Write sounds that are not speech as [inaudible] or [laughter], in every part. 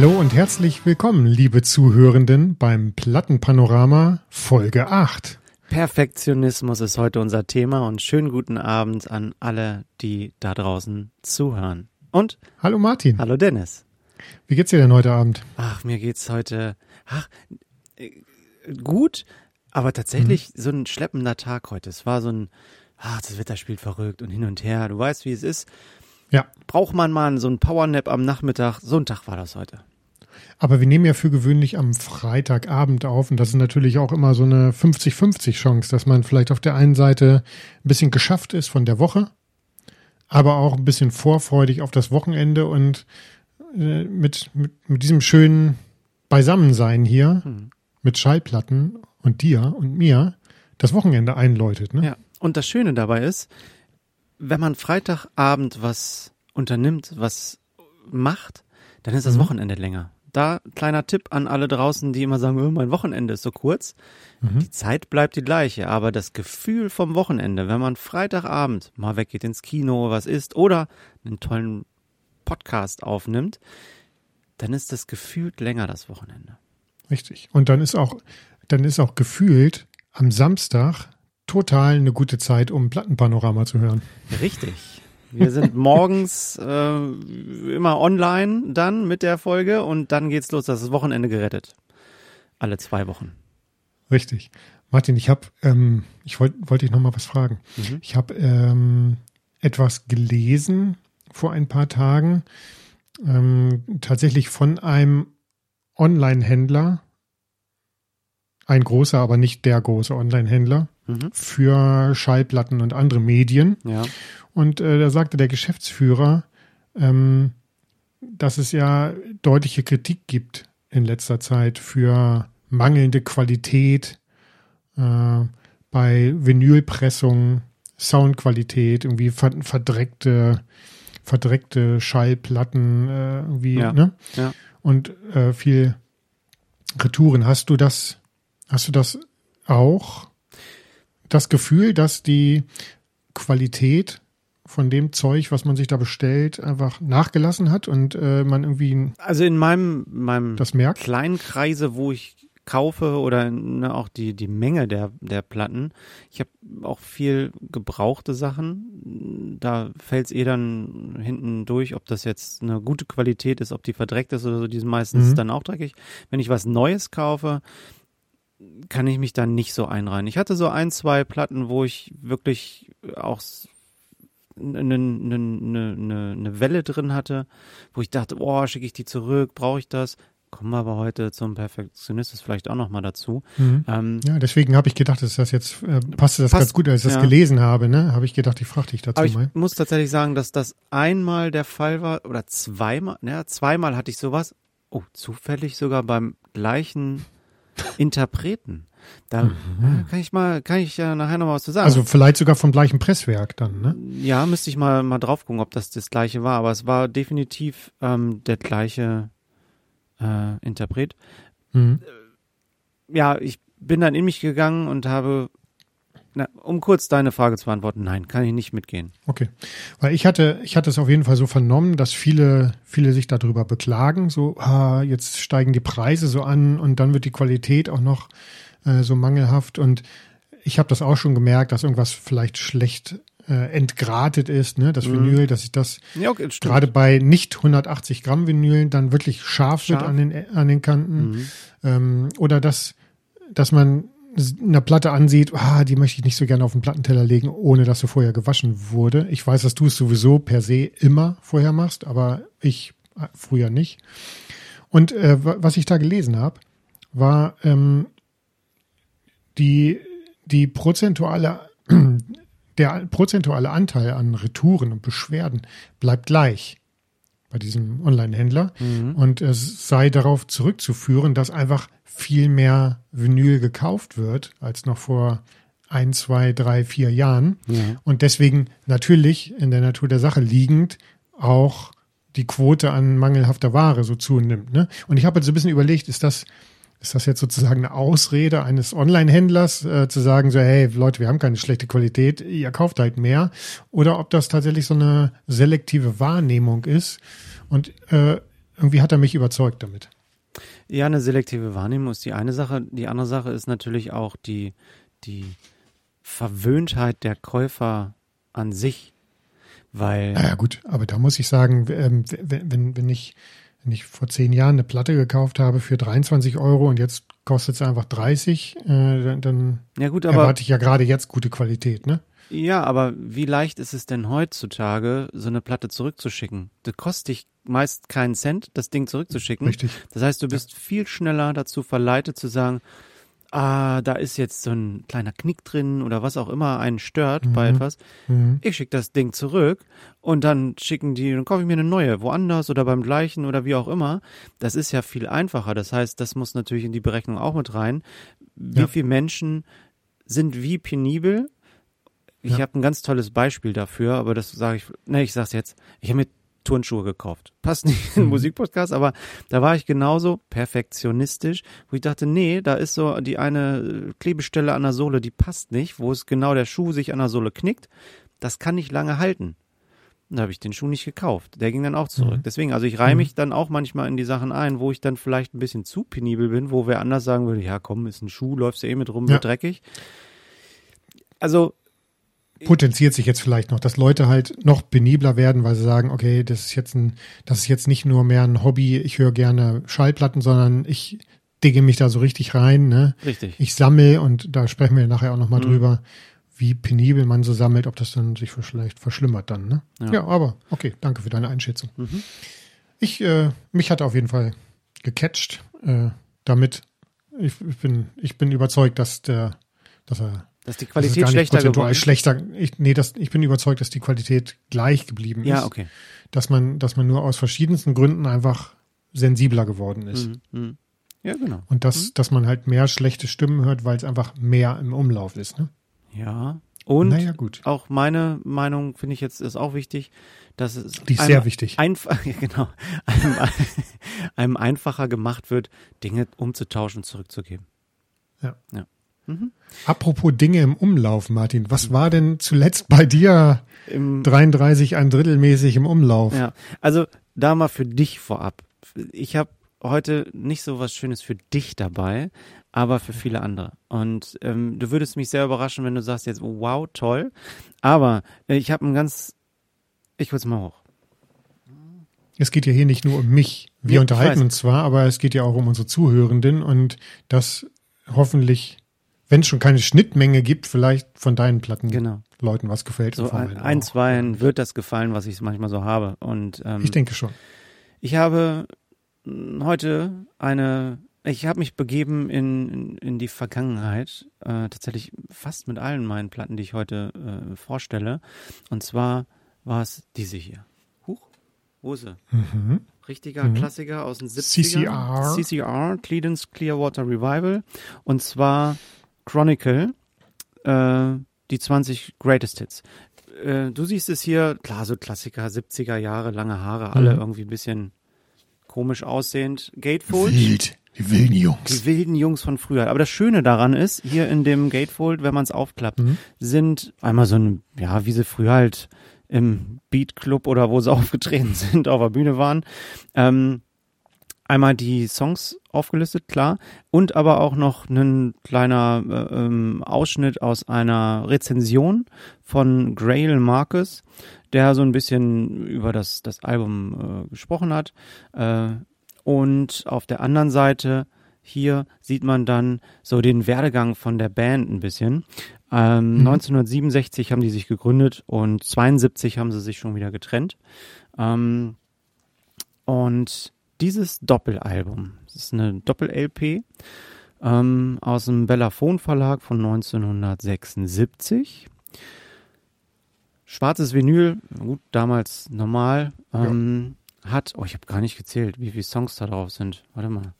Hallo und herzlich willkommen, liebe Zuhörenden, beim Plattenpanorama Folge 8. Perfektionismus ist heute unser Thema und schönen guten Abend an alle, die da draußen zuhören. Und Hallo Martin, hallo Dennis. wie geht's dir denn heute Abend? Ach, mir geht's heute ach, äh, gut, aber tatsächlich so ein schleppender Tag heute. Es war so ein, ach, das Wetter spielt verrückt und hin und her. Du weißt, wie es ist. Ja, Braucht man mal so einen Powernap am Nachmittag? So ein Tag war das heute. aber wir nehmen ja für gewöhnlich am Freitagabend auf und das ist natürlich auch immer so eine 50-50 Chance, dass man vielleicht auf der einen Seite ein bisschen geschafft ist von der Woche, aber auch ein bisschen vorfreudig auf das Wochenende und äh, mit, mit, mit diesem schönen Beisammensein hier, Hm. mit Schallplatten und dir und mir, das Wochenende einläutet. Ne? Ja. Und das Schöne dabei ist, wenn man Freitagabend was unternimmt, was macht, dann ist das Mhm. Wochenende länger. Da kleiner Tipp an alle draußen, die immer sagen, oh, mein Wochenende ist so kurz. Mhm. Die Zeit bleibt die gleiche, aber das Gefühl vom Wochenende, wenn man Freitagabend mal weggeht ins Kino, was isst oder einen tollen Podcast aufnimmt, dann ist das gefühlt länger das Wochenende. Richtig. Und dann ist auch, dann ist auch gefühlt am Samstag total eine gute Zeit, um Plattenpanorama zu hören. Richtig. Wir sind morgens äh, immer online dann mit der Folge und dann geht's los. Das ist Wochenende gerettet. Alle zwei Wochen. Richtig. Martin, ich habe, ähm, ich wollte wollte dich noch mal was fragen. Mhm. Ich habe ähm, etwas gelesen vor ein paar Tagen, ähm, tatsächlich von einem Online-Händler, ein großer, aber nicht der große Online-Händler Mhm. für Schallplatten und andere Medien. Ja. Und äh, da sagte der Geschäftsführer, ähm, dass es ja deutliche Kritik gibt in letzter Zeit für mangelnde Qualität äh, bei Vinylpressungen, Soundqualität, irgendwie ver verdreckte, verdreckte Schallplatten, äh, irgendwie, Ja. ne? Ja. Und äh, viel Retouren. Hast du das, hast du das auch? Das Gefühl, dass die Qualität von dem Zeug, was man sich da bestellt, einfach nachgelassen hat und äh, man irgendwie Also in meinem, meinem das merkt? kleinen Kreise, wo ich kaufe oder ne, auch die, die Menge der, der Platten. Ich habe auch viel gebrauchte Sachen. Da fällt es eh dann hinten durch, ob das jetzt eine gute Qualität ist, ob die verdreckt ist oder so. Die sind meistens Mhm. dann auch dreckig. Wenn ich was Neues kaufe, kann ich mich dann nicht so einreihen. Ich hatte so ein, zwei Platten, wo ich wirklich auch eine, eine, eine, eine, eine Welle drin hatte, wo ich dachte, oh, schicke ich die zurück, brauche ich das? Kommen wir aber heute zum Perfektionismus vielleicht auch nochmal dazu. Mhm. Ähm, Ja, deswegen habe ich gedacht, dass das jetzt äh, passte das Passt, ganz gut, als ich das ja. gelesen habe, ne? Habe ich gedacht, ich frage dich dazu aber ich mal. muss tatsächlich sagen, dass das einmal der Fall war oder zweimal, ja, zweimal hatte ich sowas. Oh, zufällig sogar beim gleichen Interpreten. Da ja, kann ich mal, kann ich ja nachher noch mal was zu sagen. Mhm. Also vielleicht sogar vom gleichen Presswerk dann, ne? Ja, müsste ich mal, mal drauf gucken, ob das das gleiche war, aber es war definitiv ähm, der gleiche äh, Interpret. Mhm. Ja, ich bin dann in mich gegangen und habe, na, um kurz deine Frage zu beantworten, nein, kann ich nicht mitgehen. Okay. Weil ich hatte, ich hatte es auf jeden Fall so vernommen, dass viele, viele sich darüber beklagen, so, ah, jetzt steigen die Preise so an und dann wird die Qualität auch noch äh, so mangelhaft. Und ich habe das auch schon gemerkt, dass irgendwas vielleicht schlecht äh, entgratet ist, ne, das Mhm. Vinyl, dass ich das Ja, okay, gerade bei nicht 180 Gramm Vinylen dann wirklich scharf, wird Scharf. an den, an den Kanten. Mhm. Ähm, oder dass, dass man eine Platte ansieht, ah, die möchte ich nicht so gerne auf den Plattenteller legen, ohne dass sie vorher gewaschen wurde. Ich weiß, dass du es sowieso per se immer vorher machst, aber ich äh, früher nicht. Und äh, wa- was ich da gelesen habe, war ähm, die, die prozentuale, [clears throat] der prozentuale Anteil an Retouren und Beschwerden bleibt gleich bei diesem Online-Händler. Mhm. Und es sei darauf zurückzuführen, dass einfach viel mehr Vinyl gekauft wird als noch vor ein, zwei, drei, vier Jahren. Ja. Und deswegen natürlich in der Natur der Sache liegend auch die Quote an mangelhafter Ware so zunimmt. Ne? Und ich habe jetzt so ein bisschen überlegt, ist das, ist das jetzt sozusagen eine Ausrede eines Online-Händlers, äh, zu sagen, so, hey Leute, wir haben keine schlechte Qualität, ihr kauft halt mehr, oder ob das tatsächlich so eine selektive Wahrnehmung ist. Und äh, irgendwie hat er mich überzeugt damit. Ja, eine selektive Wahrnehmung ist die eine Sache. Die andere Sache ist natürlich auch die, die Verwöhntheit der Käufer an sich. Weil. Naja, gut, aber da muss ich sagen, ähm, wenn, wenn, wenn ich wenn ich vor zehn Jahren eine Platte gekauft habe für 23 Euro und jetzt kostet es einfach 30, äh, dann, dann ja gut, aber, erwarte ich ja gerade jetzt gute Qualität, ne? Ja, aber wie leicht ist es denn heutzutage, so eine Platte zurückzuschicken? Das kostet dich meist keinen Cent, das Ding zurückzuschicken. Richtig. Das heißt, du bist ja. viel schneller dazu verleitet zu sagen, ah, da ist jetzt so ein kleiner Knick drin oder was auch immer einen stört mhm. bei etwas. Mhm. Ich schicke das Ding zurück und dann schicken die, dann kaufe ich mir eine neue, woanders oder beim gleichen oder wie auch immer. Das ist ja viel einfacher. Das heißt, das muss natürlich in die Berechnung auch mit rein. Wie ja. viele Menschen sind wie penibel? Ich ja. habe ein ganz tolles Beispiel dafür, aber das sage ich, ne, ich sag's jetzt. Ich habe mir Turnschuhe gekauft. Passt nicht in den mhm. Musikpodcast, aber da war ich genauso perfektionistisch, wo ich dachte, nee, da ist so die eine Klebestelle an der Sohle, die passt nicht, wo es genau der Schuh sich an der Sohle knickt. Das kann nicht lange halten. Da habe ich den Schuh nicht gekauft. Der ging dann auch zurück. Mhm. Deswegen, also ich reihe mhm. mich dann auch manchmal in die Sachen ein, wo ich dann vielleicht ein bisschen zu penibel bin, wo wer anders sagen würde, ja komm, ist ein Schuh, läufst du eh mit rum, ja. wird dreckig. Also potenziert sich jetzt vielleicht noch, dass Leute halt noch penibler werden, weil sie sagen, okay, das ist jetzt ein, das ist jetzt nicht nur mehr ein Hobby, ich höre gerne Schallplatten, sondern ich digge mich da so richtig rein, ne? Richtig. Ich sammle und da sprechen wir nachher auch nochmal mhm. drüber, wie penibel man so sammelt, ob das dann sich vielleicht verschlimmert dann, ne? Ja, ja aber okay, danke für deine Einschätzung. Mhm. Ich, äh, mich hat auf jeden Fall gecatcht, äh, damit. Ich, ich bin, ich bin überzeugt, dass der, dass er dass die Qualität das schlechter geworden ist? schlechter. Ich, nee, das, ich bin überzeugt, dass die Qualität gleich geblieben ist. Ja, okay. Dass man, dass man nur aus verschiedensten Gründen einfach sensibler geworden ist. Mhm. mhm. Ja, genau. Und dass, mhm. dass man halt mehr schlechte Stimmen hört, weil es einfach mehr im Umlauf ist, ne? Ja. Und naja, auch meine Meinung finde ich jetzt ist auch wichtig, dass es Die ist sehr wichtig. Einfach, [laughs] genau, einem, [laughs] einem einfacher gemacht wird, Dinge umzutauschen, zurückzugeben. Ja. Ja. Mhm. Apropos Dinge im Umlauf, Martin, was war denn zuletzt bei dir Im 33 ein Drittel mäßig im Umlauf? Ja, also da mal für dich vorab. Ich habe heute nicht so was Schönes für dich dabei, aber für viele andere. Und ähm, du würdest mich sehr überraschen, wenn du sagst jetzt, wow, toll. Aber äh, ich habe ein ganz, ich hol's mal hoch. Es geht ja hier nicht nur um mich. Wir ja, unterhalten uns zwar, aber es geht ja auch um unsere Zuhörenden und das hoffentlich wenn es schon keine Schnittmenge gibt, vielleicht von deinen Platten genau. Leuten was gefällt. So ein, ein zwei wird das gefallen, was ich manchmal so habe. Und ähm, ich denke schon. Ich habe heute eine, ich habe mich begeben in, in, in die Vergangenheit, äh, tatsächlich fast mit allen meinen Platten, die ich heute äh, vorstelle. Und zwar war es diese hier. Huch, wo ist sie? Mhm. Richtiger mhm. Klassiker aus den 70ern. CCR. CCR, Credence Clearwater Revival. Und zwar Chronicle, äh, die 20 Greatest Hits. Äh, du siehst es hier, klar, so Klassiker, 70er Jahre, lange Haare, alle mhm. irgendwie ein bisschen komisch aussehend. Gatefold. Wild. Die wilden Jungs. Die wilden Jungs von früher. Aber das Schöne daran ist, hier in dem Gatefold, wenn man es aufklappt, mhm. sind einmal so ein, ja, wie sie früher halt im Beat Club oder wo sie [laughs] aufgetreten sind, auf der Bühne waren. Ähm, einmal die Songs aufgelistet, klar, und aber auch noch ein kleiner äh, ähm, Ausschnitt aus einer Rezension von Grail Marcus, der so ein bisschen über das, das Album äh, gesprochen hat. Äh, und auf der anderen Seite hier sieht man dann so den Werdegang von der Band ein bisschen. Ähm, mhm. 1967 haben die sich gegründet und 72 haben sie sich schon wieder getrennt. Ähm, und dieses Doppelalbum, ist eine Doppel-LP ähm, aus dem Bellaphon Verlag von 1976. Schwarzes Vinyl, gut, damals normal, ähm, ja. hat, oh, ich habe gar nicht gezählt, wie viele Songs da drauf sind. Warte mal.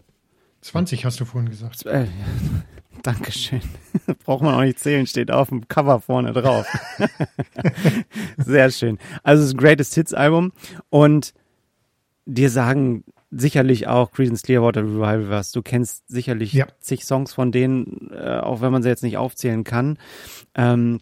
20 hast du vorhin gesagt. Äh, ja. [laughs] Dankeschön. [laughs] Braucht man auch nicht zählen, steht auf dem Cover vorne drauf. [laughs] Sehr schön. Also das Greatest Hits Album und dir sagen sicherlich auch Creedence Clearwater Revival was. Du kennst sicherlich ja. zig Songs von denen, äh, auch wenn man sie jetzt nicht aufzählen kann. Ähm,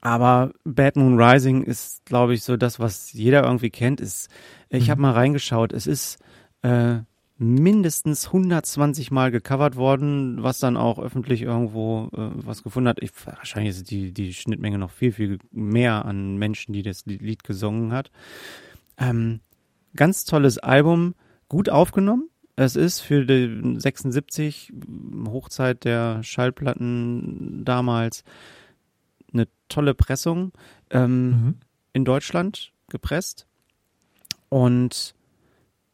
aber Bad Moon Rising ist, glaube ich, so das, was jeder irgendwie kennt. Ist, ich mhm. habe mal reingeschaut. Es ist äh, mindestens 120 Mal gecovert worden, was dann auch öffentlich irgendwo äh, was gefunden hat. Ich, wahrscheinlich ist die, die Schnittmenge noch viel, viel mehr an Menschen, die das Lied gesungen hat. Ähm, ganz tolles Album, gut aufgenommen. Es ist für die 76 Hochzeit der Schallplatten damals eine tolle Pressung ähm, mhm. in Deutschland gepresst. Und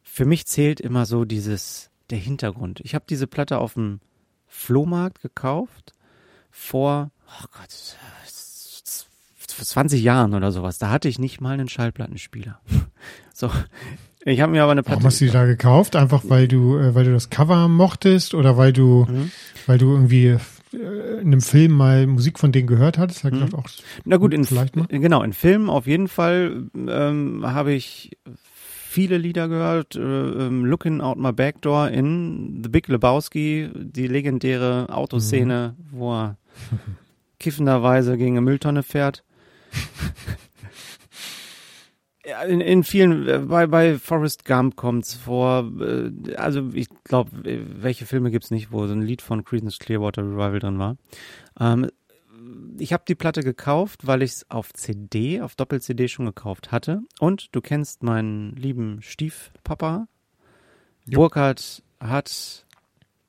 für mich zählt immer so dieses, der Hintergrund. Ich habe diese Platte auf dem Flohmarkt gekauft vor, oh Gott, 20 Jahren oder sowas. Da hatte ich nicht mal einen Schallplattenspieler. [laughs] so. Ich habe mir aber eine Platte. Warum hast du die da gekauft? Einfach weil du, äh, weil du das Cover mochtest oder weil du, mhm. weil du irgendwie äh, in einem Film mal Musik von denen gehört hattest? Hat mhm. auch Na gut, in, vielleicht mal? genau, in Filmen auf jeden Fall ähm, habe ich viele Lieder gehört. Äh, ähm, Looking Out My Back Door in The Big Lebowski, die legendäre Autoszene, mhm. wo er kiffenderweise gegen eine Mülltonne fährt. [laughs] In, in vielen, äh, bei, bei Forrest Gump kommt's vor. Äh, also ich glaube, welche Filme gibt's nicht, wo so ein Lied von Creedence Clearwater Revival drin war. Ähm, ich habe die Platte gekauft, weil ich es auf CD, auf Doppel-CD schon gekauft hatte. Und du kennst meinen lieben Stiefpapa. Ja. Burkhardt hat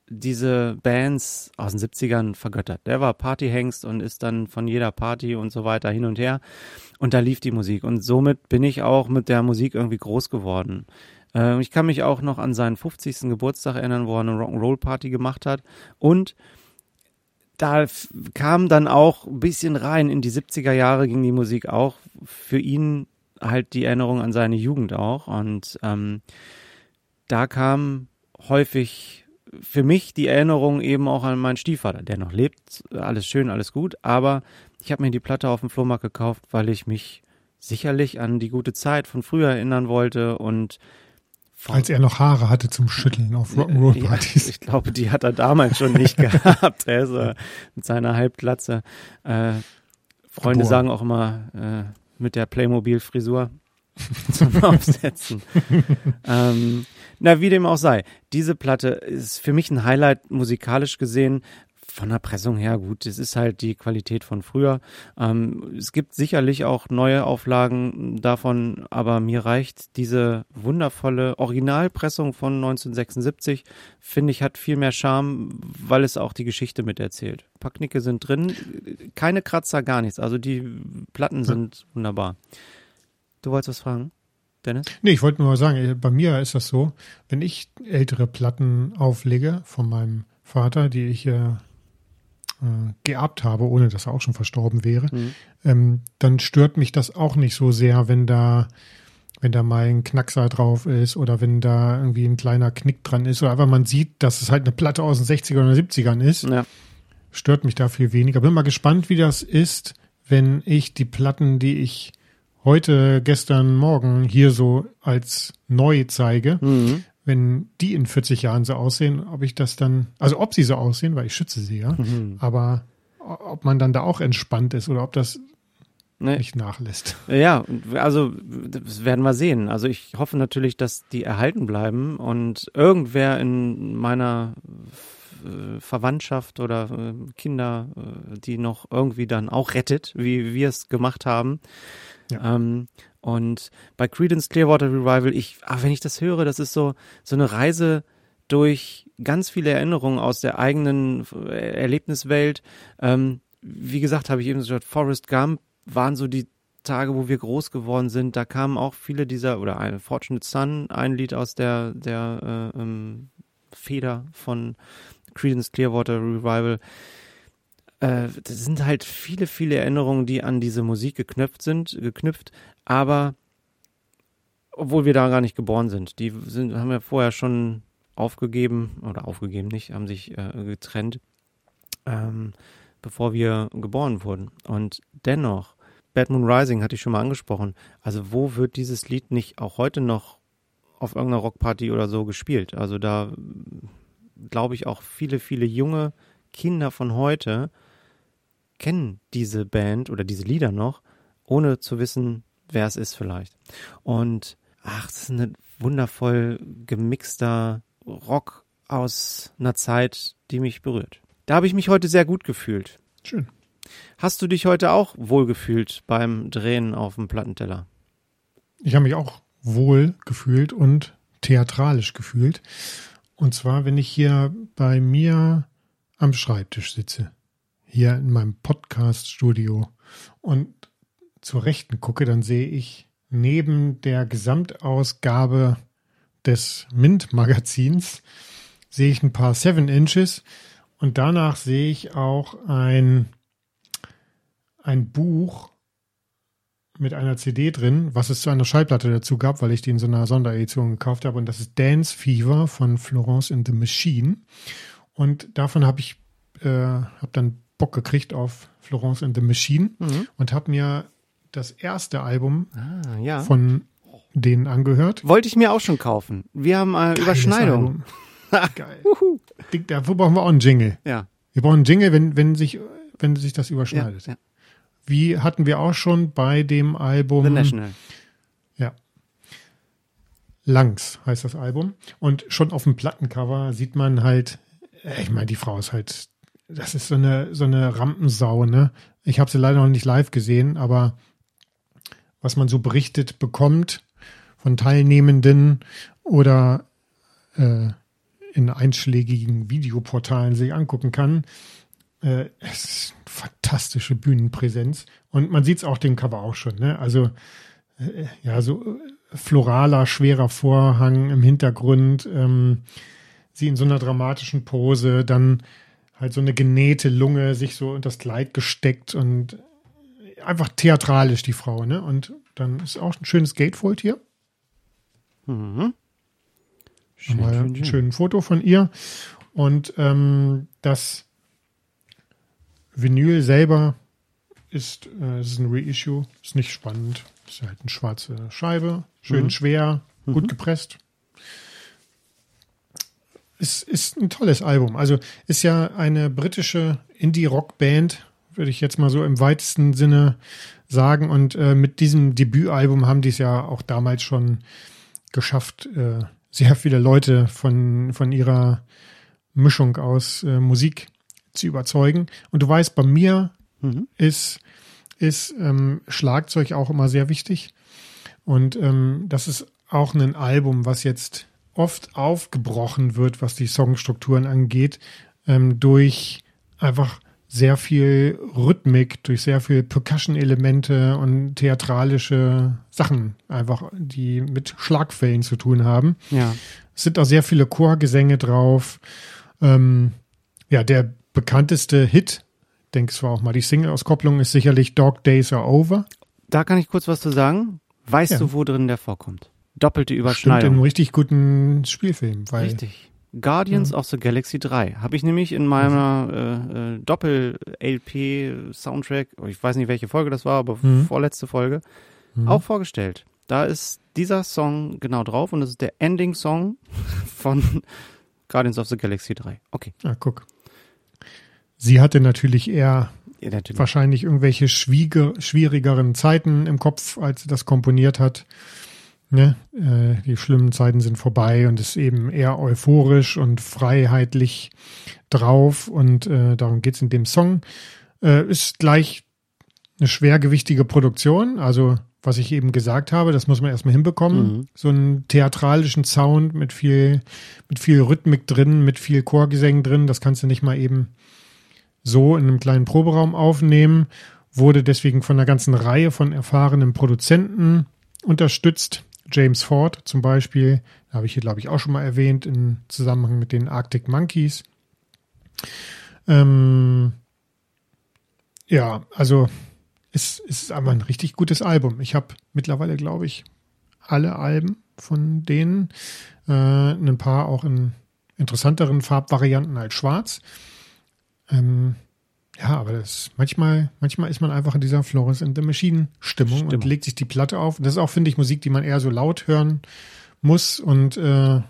diese Bands aus den 70ern vergöttert. Der war Partyhengst und ist dann von jeder Party und so weiter hin und her. Und da lief die Musik. Und somit bin ich auch mit der Musik irgendwie groß geworden. Äh, ich kann mich auch noch an seinen 50. Geburtstag erinnern, wo er eine Rock'n'Roll-Party gemacht hat. Und da kam dann auch ein bisschen rein in die 70er Jahre ging die Musik auch für ihn halt die Erinnerung an seine Jugend auch und ähm, da kam häufig für mich die Erinnerung eben auch an meinen Stiefvater, der noch lebt, alles schön, alles gut, aber ich habe mir die Platte auf dem Flohmarkt gekauft, weil ich mich sicherlich an die gute Zeit von früher erinnern wollte und als er noch Haare hatte zum Schütteln auf Rock'n'Roll-Partys. Ja, ich glaube, die hat er damals schon nicht [laughs] gehabt. Er äh, mit seiner Halbglatze. Äh, Freunde Boah. sagen auch immer äh, mit der Playmobil-Frisur [laughs] zum Aufsetzen. [laughs] ähm, na, wie dem auch sei. Diese Platte ist für mich ein Highlight musikalisch gesehen von der Pressung her gut, es ist halt die Qualität von früher. Ähm, es gibt sicherlich auch neue Auflagen davon, aber mir reicht diese wundervolle Originalpressung von 1976, finde ich, hat viel mehr Charme, weil es auch die Geschichte miterzählt. Ein paar Knicke sind drin, keine Kratzer, gar nichts. Also die Platten sind wunderbar. Du wolltest was fragen? Dennis? Nee, ich wollte nur mal sagen, bei mir ist das so, wenn ich ältere Platten auflege von meinem Vater, die ich äh, äh, geerbt habe, ohne dass er auch schon verstorben wäre, mhm. ähm, dann stört mich das auch nicht so sehr, wenn da wenn da mal ein Knackser drauf ist oder wenn da irgendwie ein kleiner Knick dran ist oder einfach man sieht, dass es halt eine Platte aus den 60 ern oder 70ern ist, ja. stört mich da viel weniger. Bin mal gespannt, wie das ist, wenn ich die Platten, die ich heute, gestern, morgen hier so als neu zeige, mhm wenn die in 40 Jahren so aussehen, ob ich das dann, also ob sie so aussehen, weil ich schütze sie ja, mhm. aber ob man dann da auch entspannt ist oder ob das nee. nicht nachlässt. Ja, also das werden wir sehen. Also ich hoffe natürlich, dass die erhalten bleiben und irgendwer in meiner Verwandtschaft oder äh, Kinder, äh, die noch irgendwie dann auch rettet, wie wir es gemacht haben. Ja. Ähm, und bei Credence Clearwater Revival, ich, ach, wenn ich das höre, das ist so, so eine Reise durch ganz viele Erinnerungen aus der eigenen äh, Erlebniswelt. Ähm, wie gesagt, habe ich eben gesagt, Forrest Gump waren so die Tage, wo wir groß geworden sind. Da kamen auch viele dieser, oder ein Fortunate Son, ein Lied aus der, der äh, ähm, Feder von Credence Clearwater Revival. Äh, das sind halt viele, viele Erinnerungen, die an diese Musik geknüpft sind, geknüpft, aber obwohl wir da gar nicht geboren sind. Die sind, haben ja vorher schon aufgegeben, oder aufgegeben nicht, haben sich äh, getrennt, ähm, bevor wir geboren wurden. Und dennoch, Bad Moon Rising hatte ich schon mal angesprochen. Also wo wird dieses Lied nicht auch heute noch auf irgendeiner Rockparty oder so gespielt? Also da glaube ich auch viele, viele junge Kinder von heute kennen diese Band oder diese Lieder noch, ohne zu wissen, wer es ist vielleicht. Und ach, das ist ein wundervoll gemixter Rock aus einer Zeit, die mich berührt. Da habe ich mich heute sehr gut gefühlt. Schön. Hast du dich heute auch wohl gefühlt beim Drehen auf dem Plattenteller? Ich habe mich auch wohl gefühlt und theatralisch gefühlt. Und zwar, wenn ich hier bei mir am Schreibtisch sitze, hier in meinem Podcast-Studio und zur Rechten gucke, dann sehe ich neben der Gesamtausgabe des Mint-Magazins sehe ich ein paar Seven Inches und danach sehe ich auch ein, ein Buch mit einer CD drin, was es zu einer Schallplatte dazu gab, weil ich die in so einer Sonderedition gekauft habe. Und das ist Dance Fever von Florence in the Machine. Und davon habe ich äh, hab dann Bock gekriegt auf Florence in the Machine Mhm. und habe mir das erste Album Ah, ja. von denen angehört. Wollte ich mir auch schon kaufen. Wir haben äh, Überschneidung. [laughs] Geil. Dick, Dafür brauchen wir auch einen Jingle. Ja. Wir brauchen einen Jingle, wenn, wenn, sich, wenn sich das ja, überschneidet. ja. Wie hatten wir auch schon bei dem Album The National. Ja. Langs heißt das Album. Und schon auf dem Plattencover sieht man halt, äh, ich meine, die Frau ist halt, das ist so eine, so eine Rampensau, ne? Ich habe sie leider noch nicht live gesehen, aber was man so berichtet bekommt von Teilnehmenden oder äh, in einschlägigen Videoportalen sich angucken kann, äh, es ist eine fantastische Bühnenpräsenz. Und man sieht es auch dem Cover auch schon, ne? Also äh, ja, so äh, floraler, schwerer Vorhang im Hintergrund, ähm, sie in so einer dramatischen Pose, dann halt so eine genähte Lunge, sich so unter das Kleid gesteckt und einfach theatralisch die Frau, ne? Und dann ist auch ein schönes Gatefold hier. Mhm. Schön, Mal schön, ein schön. schönes Foto von ihr. Und ähm, das Vinyl selber ist, äh, ist ein Reissue, ist nicht spannend. Ist halt eine schwarze Scheibe, schön Mhm. schwer, gut gepresst. Ist, ist ein tolles Album. Also ist ja eine britische Indie-Rock-Band, würde ich jetzt mal so im weitesten Sinne sagen. Und äh, mit diesem Debütalbum haben die es ja auch damals schon geschafft, äh, sehr viele Leute von, von ihrer Mischung aus äh, Musik zu überzeugen. Und du weißt, bei mir Mhm. ist, ist ähm, Schlagzeug auch immer sehr wichtig. Und ähm, das ist auch ein Album, was jetzt oft aufgebrochen wird, was die Songstrukturen angeht, ähm, durch einfach sehr viel Rhythmik, durch sehr viel Percussion-Elemente und theatralische Sachen, einfach, die mit Schlagfällen zu tun haben. Ja. Es sind auch sehr viele Chorgesänge drauf. Ähm, ja, der bekannteste Hit, denkst du auch mal, die Single-Auskopplung ist sicherlich Dog Days Are Over. Da kann ich kurz was zu sagen. Weißt Ja. du, wo drin der vorkommt? Doppelte Stimmt in Überschneidung. einem richtig guten Spielfilm, weil Richtig. Guardians of the Galaxy 3 habe ich nämlich in meiner äh, äh, Doppel-LP-Soundtrack, ich weiß nicht, welche Folge das war, aber Mhm. vorletzte Folge, Mhm. auch vorgestellt. Da ist dieser Song genau drauf und das ist der Ending-Song [laughs] von Guardians of the Galaxy 3. Okay. Ah, guck. Sie hatte natürlich eher Ja, natürlich. wahrscheinlich irgendwelche schwierigeren Zeiten im Kopf, als sie das komponiert hat. Ne? Äh, die schlimmen Zeiten sind vorbei und ist eben eher euphorisch und freiheitlich drauf und äh, darum geht's in dem Song. Äh, ist gleich eine schwergewichtige Produktion, also was ich eben gesagt habe, das muss man erstmal hinbekommen. Mhm. So einen theatralischen Sound mit viel, mit viel Rhythmik drin, mit viel Chorgesängen drin, das kannst du nicht mal eben so in einem kleinen Proberaum aufnehmen, wurde deswegen von einer ganzen Reihe von erfahrenen Produzenten unterstützt. James Ford zum Beispiel, habe ich hier, glaube ich, auch schon mal erwähnt, im Zusammenhang mit den Arctic Monkeys. Ähm, ja, also es, es ist einfach ein richtig gutes Album. Ich habe mittlerweile, glaube ich, alle Alben von denen, äh, ein paar auch in interessanteren Farbvarianten als schwarz. Ähm, ja, aber das manchmal, manchmal ist man einfach in dieser Florence and the Machine Stimmung, und Stimmung. legt sich die Platte auf. Und das ist auch, finde ich, Musik, die man eher so laut hören muss und äh,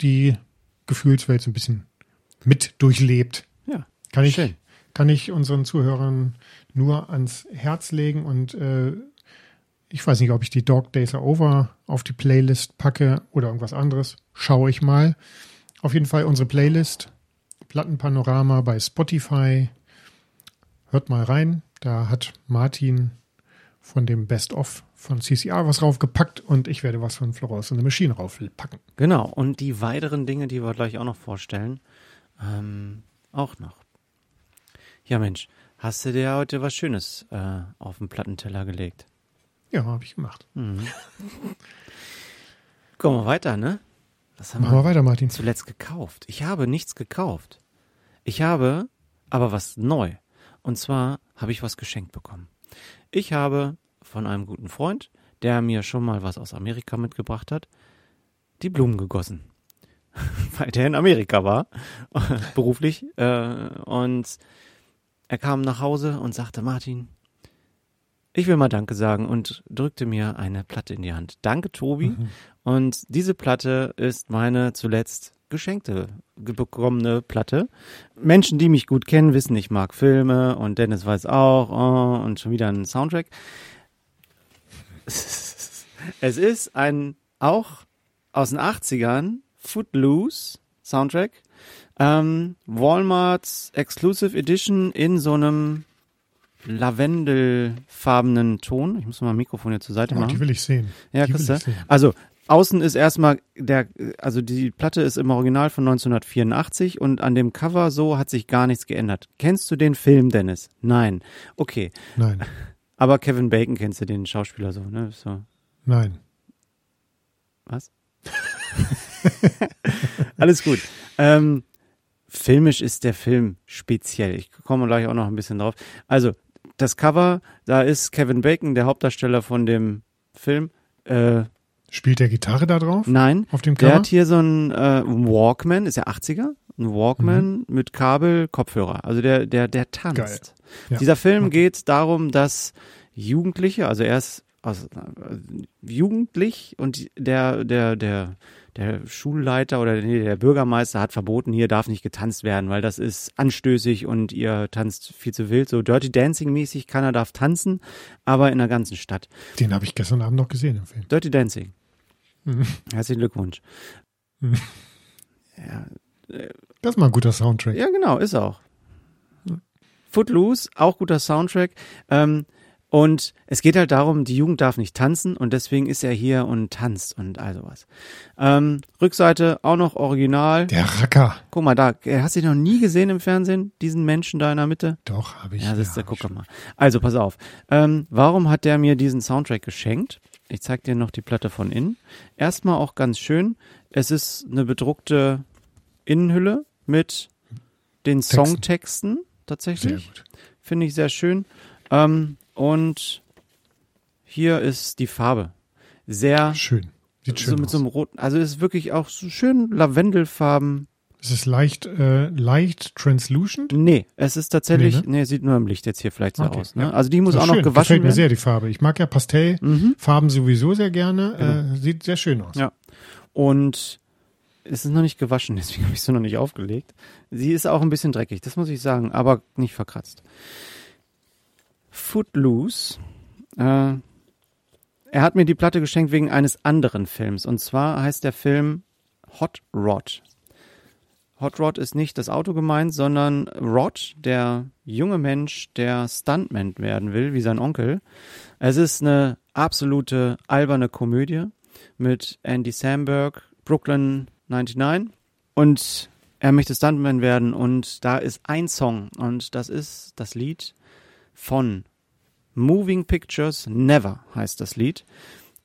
die Gefühlswelt so ein bisschen mit durchlebt. Ja, Kann ich, schön. kann ich unseren Zuhörern nur ans Herz legen und äh, ich weiß nicht, ob ich die Dog Days Are Over auf die Playlist packe oder irgendwas anderes. Schaue ich mal. Auf jeden Fall unsere Playlist. Plattenpanorama bei Spotify. Hört mal rein. Da hat Martin von dem Best of von CCR was raufgepackt und ich werde was von Florence in the Machine raufpacken. Genau, und die weiteren Dinge, die wir gleich auch noch vorstellen, ähm, auch noch. Ja, Mensch, hast du dir heute was Schönes äh, auf den Plattenteller gelegt? Ja, habe ich gemacht. Mhm. [laughs] Kommen wir weiter, ne? Was haben Machen wir weiter, Martin. zuletzt gekauft? Ich habe nichts gekauft. Ich habe aber was neu. Und zwar habe ich was geschenkt bekommen. Ich habe von einem guten Freund, der mir schon mal was aus Amerika mitgebracht hat, die Blumen gegossen. [laughs] Weil der in Amerika war, [laughs] beruflich. Äh, und er kam nach Hause und sagte, Martin, ich will mal Danke sagen und drückte mir eine Platte in die Hand. Danke, Tobi. Mhm. Und diese Platte ist meine zuletzt geschenkte, ge- bekommene Platte. Menschen, die mich gut kennen, wissen, ich mag Filme und Dennis weiß auch oh, und schon wieder ein Soundtrack. [laughs] Es ist ein auch aus den 80ern Footloose Soundtrack. Ähm, Walmarts Exclusive Edition in so einem lavendelfarbenen Ton. Ich muss mal mein Mikrofon hier zur Seite Oh, machen. die will ich sehen. Ja, die ich sehen. Also, außen ist erstmal der, also die Platte ist im Original von 1984 und an dem Cover so hat sich gar nichts geändert. Kennst du den Film, Dennis? Nein. Okay. Nein, [laughs] Aber Kevin Bacon kennst du den Schauspieler so, ne? So. nein. Was? [laughs] Alles gut. Ähm, filmisch ist der Film speziell. Ich komme gleich auch noch ein bisschen drauf. Also, das Cover, da ist Kevin Bacon, der Hauptdarsteller von dem Film. Äh, Spielt der Gitarre da drauf? nein, Auf dem Der Cover? hat hier so einen äh, Walkman, ist ja 80er, ein Walkman mit Kabel, Kopfhörer. Also der, der, der tanzt. Ja. Dieser Film geht darum, dass Jugendliche, also er ist also, jugendlich und der, der, der, der Schulleiter oder nee, der Bürgermeister hat verboten, hier darf nicht getanzt werden, weil das ist anstößig und ihr tanzt viel zu wild. So Dirty Dancing mäßig, keiner darf tanzen, aber in der ganzen Stadt. Den habe ich gestern Abend noch gesehen im Film. Dirty Dancing. Mhm. Herzlichen Glückwunsch. Mhm. Ja, Das ist mal ein guter Soundtrack. Ja, genau, ist auch. Footloose, auch guter Soundtrack. Ähm, und es geht halt darum, die Jugend darf nicht tanzen und deswegen ist er hier und tanzt und all sowas. Ähm, Rückseite auch noch original. Der Racker. Guck mal da, hast du ihn noch nie gesehen im Fernsehen, diesen Menschen da in der Mitte? Doch, habe ich. Ja, das ist der, hab ich guck mal. Also, pass auf. Ähm, warum hat der mir diesen Soundtrack geschenkt? Ich zeig dir noch die Platte von innen. Erstmal auch ganz schön. Es ist eine bedruckte Innenhülle mit den Texten. Songtexten Sehr tatsächlich. gut. Finde ich sehr schön. Ähm, und hier ist die Farbe. Sehr Schön. Sieht so schön mit aus. so einem roten, also ist wirklich auch so schön Lavendelfarben. es ist leicht, äh, leicht translucent. Nee, es ist tatsächlich, Nee, nee, sieht nur im Licht jetzt hier vielleicht so Okay, aus. Ne? ja. Also die muss auch ist noch schön. gewaschen Gefällt mir werden. sehr, die Farbe. Ich mag ja Pastellfarben Mhm. sowieso sehr gerne. Äh, sieht sehr schön aus. Ja. Und es ist noch nicht gewaschen, [laughs] deswegen habe ich sie noch nicht aufgelegt. Sie ist auch ein bisschen dreckig, das muss ich sagen, aber nicht verkratzt. Footloose. Äh, er hat mir die Platte geschenkt wegen eines anderen Films. Und zwar heißt der Film Hot Rod. Hot Rod ist nicht das Auto gemeint, sondern Rod, der junge Mensch, der Stuntman werden will, wie sein Onkel. Es ist eine absolute alberne Komödie mit Andy Samberg, Brooklyn 99 und er möchte Stuntman werden und da ist ein Song und das ist das Lied von Moving Pictures Never heißt das Lied.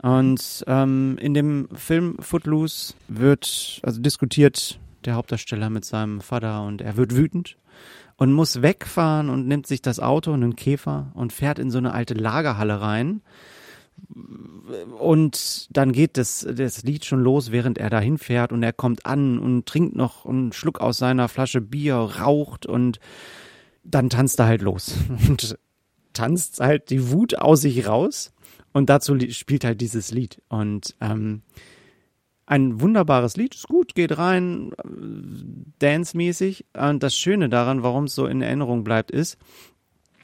Und ähm, in dem Film Footloose wird also diskutiert der Hauptdarsteller mit seinem Vater und er wird wütend und muss wegfahren und nimmt sich das Auto und einen Käfer und fährt in so eine alte Lagerhalle rein. Und dann geht das, das Lied schon los, während er dahin fährt und er kommt an und trinkt noch einen Schluck aus seiner Flasche Bier, raucht und dann tanzt er halt los [laughs] und tanzt halt die Wut aus sich raus und dazu spielt halt dieses Lied und ähm, ein wunderbares Lied, ist gut, geht rein, äh, dance-mäßig. Und das Schöne daran, warum es so in Erinnerung bleibt, ist,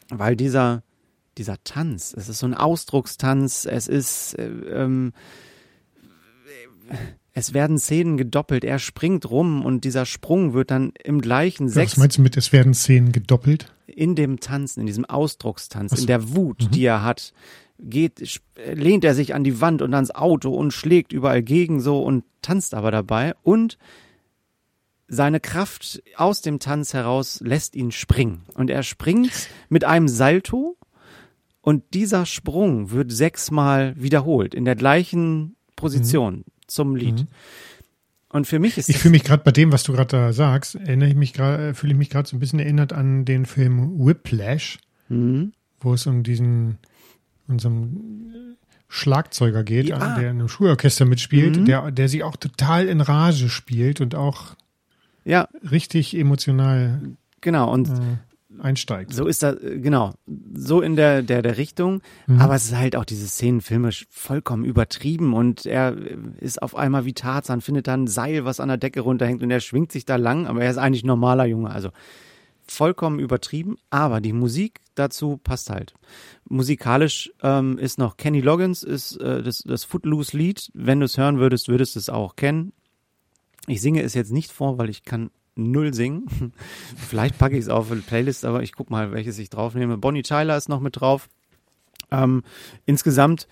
weil dieser, dieser Tanz. Es ist so ein Ausdruckstanz. Es ist, äh, ähm, es werden Szenen gedoppelt. Er springt rum und dieser Sprung wird dann im gleichen sechs was meinst du mit, es werden Szenen gedoppelt? in dem Tanzen, in diesem Ausdruckstanz, so. in der Wut, Mhm. die er hat, geht, lehnt er sich an die Wand und ans Auto und schlägt überall gegen so und tanzt aber dabei und seine Kraft aus dem Tanz heraus lässt ihn springen und er springt mit einem Salto und dieser Sprung wird sechsmal wiederholt in der gleichen Position zum Lied. Mhm. Und für mich ist Ich fühle mich gerade bei dem, was du gerade da sagst, erinnere ich mich gerade, fühle ich mich gerade so ein bisschen erinnert an den Film Whiplash, Mhm. wo es um diesen, einen Schlagzeuger geht, Ja. der in einem Schulorchester mitspielt, Mhm. der, der sich auch total in Rage spielt und auch ja, richtig emotional genau und äh, einsteigt. So ist das, äh, genau, so in der, der, der Richtung. Mhm. Aber es ist halt auch diese Szenen filmisch vollkommen übertrieben und er äh, ist auf einmal wie Tarzan, findet dann ein Seil, was an der Decke runterhängt und er schwingt sich da lang, aber er ist eigentlich ein normaler Junge. Also vollkommen übertrieben, aber die Musik dazu passt halt. Musikalisch ähm, ist noch Kenny Loggins, ist äh, das, das Footloose-Lied. Wenn du es hören würdest, würdest du es auch kennen. Ich singe es jetzt nicht vor, weil ich kann null singen. Vielleicht packe ich es auf eine Playlist, aber ich guck mal, welches ich draufnehme. Bonnie Tyler ist noch mit drauf. Ähm, insgesamt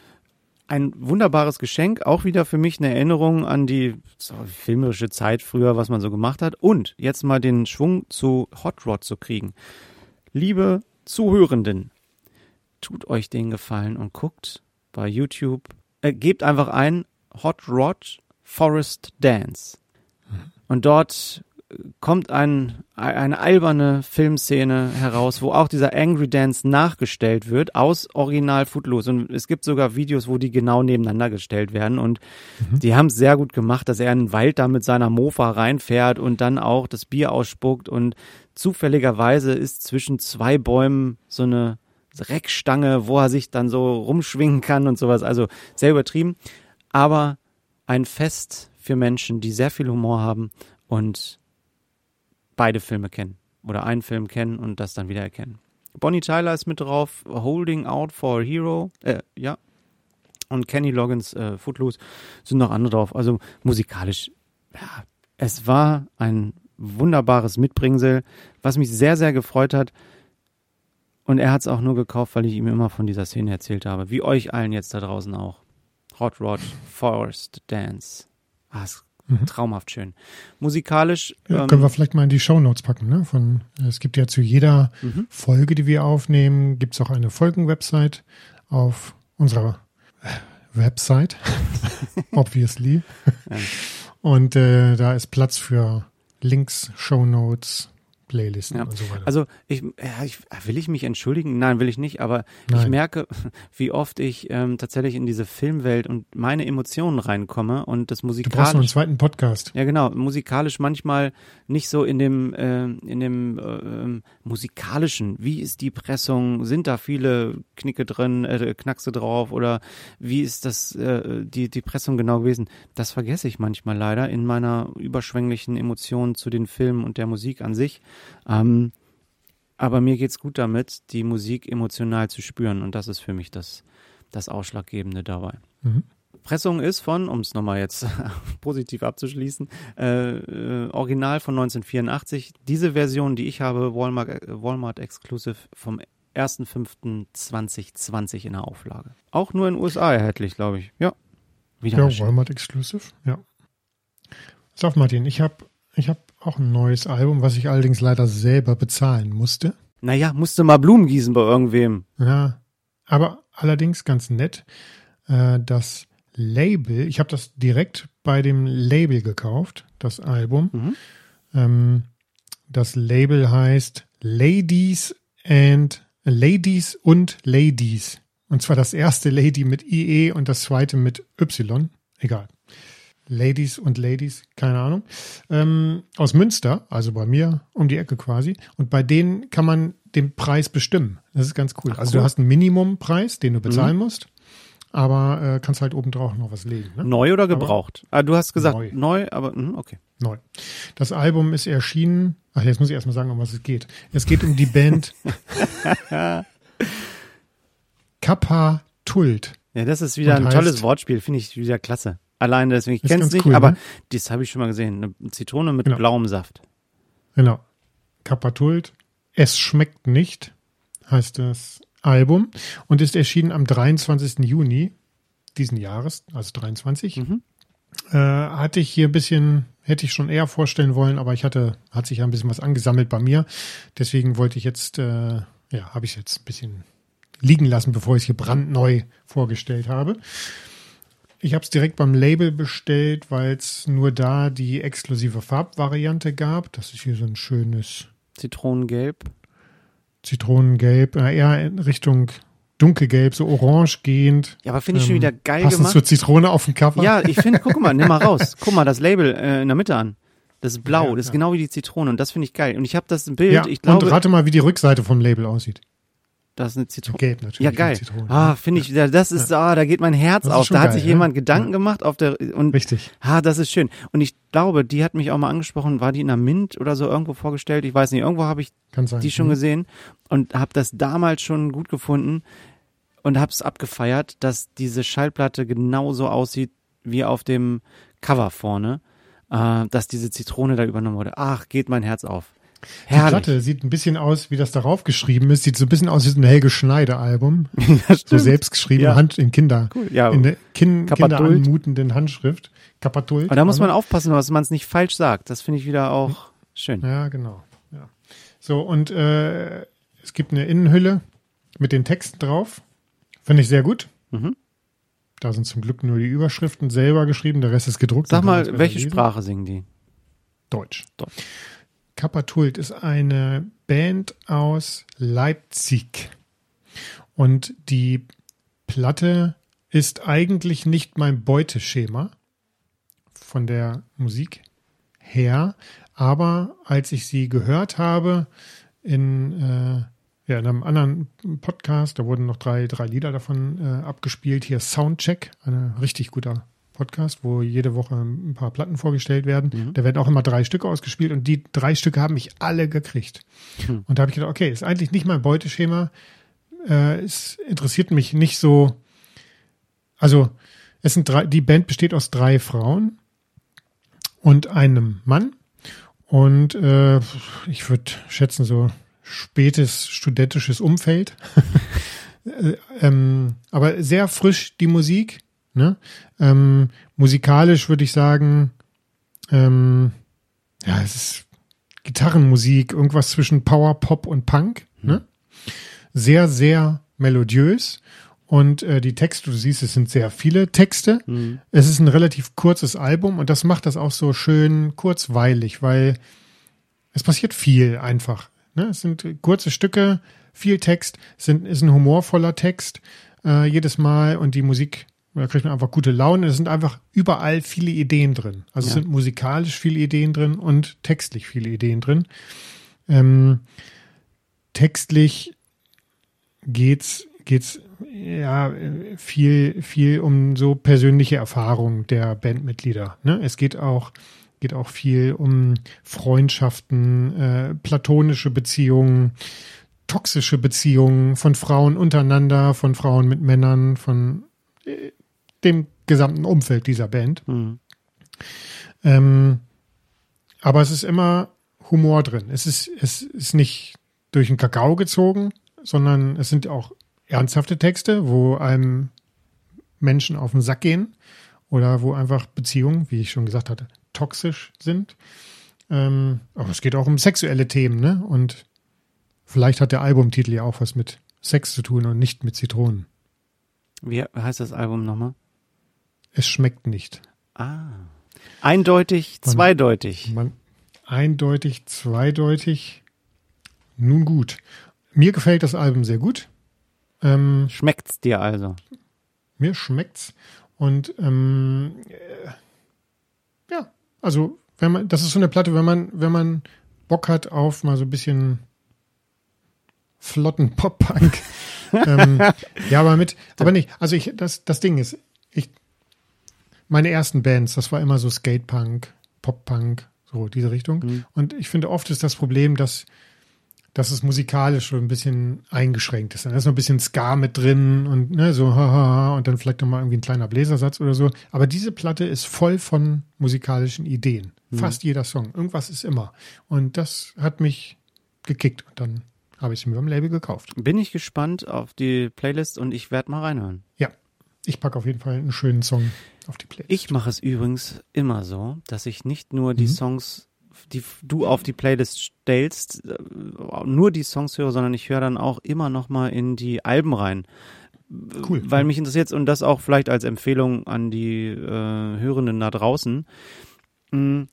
ein wunderbares Geschenk, auch wieder für mich eine Erinnerung an die so, filmerische Zeit früher, was man so gemacht hat. Und jetzt mal den Schwung zu Hot Rod zu kriegen. Liebe Zuhörenden, tut euch den Gefallen und guckt bei YouTube, äh, gebt einfach ein Hot Rod Forest Dance. Und dort kommt ein, eine alberne Filmszene heraus, wo auch dieser Angry Dance nachgestellt wird aus Original Footloose. Und es gibt sogar Videos, wo die genau nebeneinander gestellt werden. Und die haben es sehr gut gemacht, dass er in den Wald da mit seiner Mofa reinfährt und dann auch das Bier ausspuckt. Und zufälligerweise ist zwischen zwei Bäumen so eine Reckstange, wo er sich dann so rumschwingen kann und sowas. Also sehr übertrieben. Aber ein Fest für Menschen, die sehr viel Humor haben und beide Filme kennen oder einen Film kennen und das dann wieder erkennen. Bonnie Tyler ist mit drauf, Holding Out for a Hero, äh, ja. Und Kenny Loggins, äh, Footloose, sind noch andere drauf. Also musikalisch, ja, es war ein wunderbares Mitbringsel, was mich sehr, sehr gefreut hat. Und er hat es auch nur gekauft, weil ich ihm immer von dieser Szene erzählt habe. Wie euch allen jetzt da draußen auch. Hot Rod Forest Dance. Ah, ist Mhm. traumhaft schön. Musikalisch. Ja, ähm, können wir vielleicht mal in die Shownotes packen. Ne? Von, es gibt ja zu jeder Mhm. Folge, die wir aufnehmen, gibt es auch eine Folgenwebsite auf unserer äh, Website, [laughs] obviously. Ja. Und äh, da ist Platz für Links, Shownotes, Playlisten Ja. und so weiter. Also ich, ja, ich, will ich mich entschuldigen? Nein, will ich nicht. Aber ich Nein. merke, wie oft ich ähm, tatsächlich in diese Filmwelt und meine Emotionen reinkomme und das du brauchst noch einen musikalisch. zweiten Podcast. Ja, genau. Musikalisch manchmal nicht so in dem, äh, in dem äh, musikalischen. Wie ist die Pressung? Sind da viele Knicke drin, äh, Knackse drauf? Oder wie ist das, äh, die, die Pressung genau gewesen? Das vergesse ich manchmal leider in meiner überschwänglichen Emotion zu den Filmen und der Musik an sich. Ähm, aber mir geht's gut damit, die Musik emotional zu spüren. Und das ist für mich das, das Ausschlaggebende dabei. Mhm. Pressung ist von, um es nochmal jetzt [laughs] positiv abzuschließen, äh, äh, Original von 1984. Diese Version, die ich habe, Walmart, äh, Walmart Exclusive vom 1.5.2020 in der Auflage. Auch nur in den USA erhältlich, glaube ich. Ja. Wieder Ja. Walmart Exclusive, ja. Pass auf, Martin, ich habe ich hab auch ein neues Album, was ich allerdings leider selber bezahlen musste. Naja, musste mal Blumen gießen bei irgendwem. Ja, aber allerdings ganz nett. Äh, das Label, ich habe das direkt bei dem Label gekauft, das Album. Mhm. Ähm, das Label heißt Ladies and Ladies und Ladies. Und zwar das erste Lady mit IE und das zweite mit Y. Egal. Ladies und Ladies, keine Ahnung. Ähm, aus Münster, also bei mir um die Ecke quasi. Und bei denen kann man den Preis bestimmen. Das ist ganz cool. Ach, also cool. du hast einen Minimumpreis, den du bezahlen musst, aber äh, kannst halt obendrauf noch was legen. Ne? Neu oder gebraucht? ah, du hast gesagt Neu. neu, aber hm, okay. Neu. Das Album ist erschienen. Ach, jetzt muss ich erstmal sagen, um was es geht. Es geht um die Band. [laughs] Kappa Tult. Ja, das ist wieder Und ein tolles Wortspiel, finde ich wieder klasse. Allein deswegen, ich kenne es nicht, cool, aber ne? das habe ich schon mal gesehen. Eine Zitrone mit Genau. blauem Saft. Genau. Kappa Tult. Es schmeckt nicht, heißt das Album und ist erschienen am 23. Juni diesen Jahres, also 23. Mhm. Äh, hatte ich hier ein bisschen, hätte ich schon eher vorstellen wollen, aber ich hatte, hat sich ja ein bisschen was angesammelt bei mir. Deswegen wollte ich jetzt, äh, ja, habe ich es jetzt ein bisschen liegen lassen, bevor ich es hier brandneu vorgestellt habe. Ich habe es direkt beim Label bestellt, weil es nur da die exklusive Farbvariante gab. Das ist hier so ein schönes Zitronengelb. Zitronengelb, äh, eher in Richtung dunkelgelb, so orange gehend. Ja, aber finde ich schon Ähm, wieder geil Passend gemacht. zur Zitrone auf dem Cover. Ja, ich finde, guck mal, nimm mal raus. [laughs] Guck mal das Label äh, in der Mitte an. Das ist blau, Ja, das ist ja. genau wie die Zitrone und das finde ich geil. Und ich habe das Bild, ja ich glaube, und rate mal, wie die Rückseite vom Label aussieht. Das ist eine Zitrone. Gelb natürlich. Ja, geil. Zitrone. Ah, finde ich, ja, das ist, ah, da geht mein Herz auf. Da hat geil, sich ne? jemand Gedanken Ja. gemacht auf der, und, Richtig. ah, das ist schön. Und ich glaube, die hat mich auch mal angesprochen, war die in der Mint oder so irgendwo vorgestellt? Ich weiß nicht, irgendwo habe ich sein. die schon Mhm. gesehen und habe das damals schon gut gefunden und habe es abgefeiert, dass diese Schallplatte genauso aussieht wie auf dem Cover vorne, äh, dass diese Zitrone da übernommen wurde. Ach, geht mein Herz auf. Die Herrlich. Platte sieht ein bisschen aus, wie das darauf geschrieben ist. Sieht so ein bisschen aus wie ein Helge Schneider-Album. [laughs] Ja, So stimmt. selbst geschrieben, Ja. Hand in Kinder. Cool. Ja, In der kin Kappadult. kinderanmutenden Handschrift. Kapatult. aber da muss man aufpassen, dass man es nicht falsch sagt. Das finde ich wieder auch schön. Ja, genau. Ja. So, und äh, es gibt eine Innenhülle mit den Texten drauf. Finde ich sehr gut. Mhm. Da sind zum Glück nur die Überschriften selber geschrieben, der Rest ist gedruckt. Sag mal, welche lesen. Sprache singen die? Deutsch. Deutsch. Kapatult ist eine Band aus Leipzig. Und die Platte ist eigentlich nicht mein Beuteschema von der Musik her. Aber als ich sie gehört habe in, äh, ja, in einem anderen Podcast, da wurden noch drei, drei Lieder davon äh, abgespielt. Hier Soundcheck, ein richtig guter Podcast, wo jede Woche ein paar Platten vorgestellt werden. Da werden auch immer drei Stücke ausgespielt und die drei Stücke haben mich alle gekriegt. Hm. Und da habe ich gedacht, okay, ist eigentlich nicht mein Beuteschema. Äh, es interessiert mich nicht so. Also, es sind drei, die Band besteht aus drei Frauen und einem Mann. Und äh, ich würde schätzen, so spätes studentisches Umfeld. [laughs] Äh, ähm, aber sehr frisch die Musik. Ne? Ähm, musikalisch würde ich sagen, ähm, ja, es ist Gitarrenmusik, irgendwas zwischen Power, Pop und Punk. Ne? Sehr, sehr melodiös. Und äh, die Texte, du siehst, es sind sehr viele Texte. Mhm. Es ist ein relativ kurzes Album und das macht das auch so schön kurzweilig, weil es passiert viel einfach. Ne? Es sind kurze Stücke, viel Text, es sind, ist ein humorvoller Text äh, jedes Mal und die Musik, da kriegt man einfach gute Laune. Es sind einfach überall viele Ideen drin. Also es Ja. sind musikalisch viele Ideen drin und textlich viele Ideen drin. Ähm, textlich geht's geht's ja viel viel um so persönliche Erfahrungen der Bandmitglieder. Ne? Es geht auch geht auch viel um Freundschaften, äh, platonische Beziehungen, toxische Beziehungen von Frauen untereinander, von Frauen mit Männern, von äh, dem gesamten Umfeld dieser Band. Mhm. Ähm, aber es ist immer Humor drin. Es ist, es ist nicht durch den Kakao gezogen, sondern es sind auch ernsthafte Texte, wo einem Menschen auf den Sack gehen oder wo einfach Beziehungen, wie ich schon gesagt hatte, toxisch sind. Ähm, aber es geht auch um sexuelle Themen, ne? Und vielleicht hat der Albumtitel ja auch was mit Sex zu tun und nicht mit Zitronen. Wie heißt das Album nochmal? Es schmeckt nicht. Ah. Eindeutig, Man- zweideutig. Man, eindeutig, zweideutig. Nun gut. Mir gefällt das Album sehr gut. Ähm, Schmeckt's dir also? mir schmeckt's. Und ähm, äh, ja, also wenn man, das ist so eine Platte, wenn man, wenn man Bock hat auf mal so ein bisschen flotten Pop-Punk. [laughs] ähm, ja, aber mit, aber nicht. Also ich, das, das Ding ist, ich, meine ersten Bands, das war immer so Skatepunk, Pop-Punk, so diese Richtung. Mhm. Und ich finde, oft ist das Problem, dass, dass es musikalisch schon ein bisschen eingeschränkt ist. Da ist noch ein bisschen Ska mit drin und ne, so haha und dann vielleicht noch mal irgendwie ein kleiner Bläsersatz oder so. Aber diese Platte ist voll von musikalischen Ideen. Mhm. Fast jeder Song. Irgendwas ist immer. Und das hat mich gekickt. Und dann habe ich sie mir beim Label gekauft. Bin ich gespannt auf die Playlist und ich werde mal reinhören. Ja, ich packe auf jeden Fall einen schönen Song auf die Playlist. Ich mache es übrigens immer so, dass ich nicht nur die mhm. Songs die du auf die Playlist stellst, äh, nur die Songs höre, sondern ich höre dann auch immer noch mal in die Alben rein. Cool. Weil mich interessiert und das auch vielleicht als Empfehlung an die äh, Hörenden da draußen. Mh,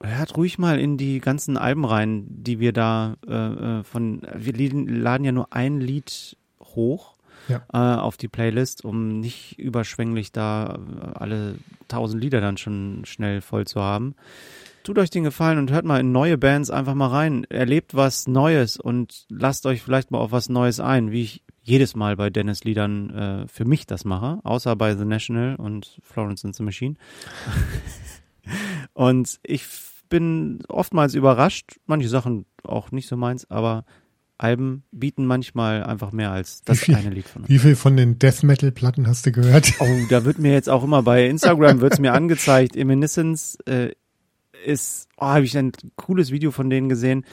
hört ruhig mal in die ganzen Alben rein, die wir da äh, äh von, wir laden ja nur ein Lied hoch ja. äh, auf die Playlist, um nicht überschwänglich da äh, alle tausend Lieder dann schon schnell voll zu haben. Tut euch den Gefallen und hört mal in neue Bands einfach mal rein. Erlebt was Neues und lasst euch vielleicht mal auf was Neues ein, wie ich jedes Mal bei Dennis Liedern äh, für mich das mache, außer bei The National und Florence and the Machine. [laughs] und ich bin oftmals überrascht, manche Sachen auch nicht so meins, aber Alben bieten manchmal einfach mehr als das viel, eine Lied von uns. Wie viel von den Death Metal Platten hast du gehört? Oh, da wird mir jetzt auch immer bei Instagram wird's mir angezeigt. Eminiscence äh, ist, oh, habe ich ein cooles Video von denen gesehen,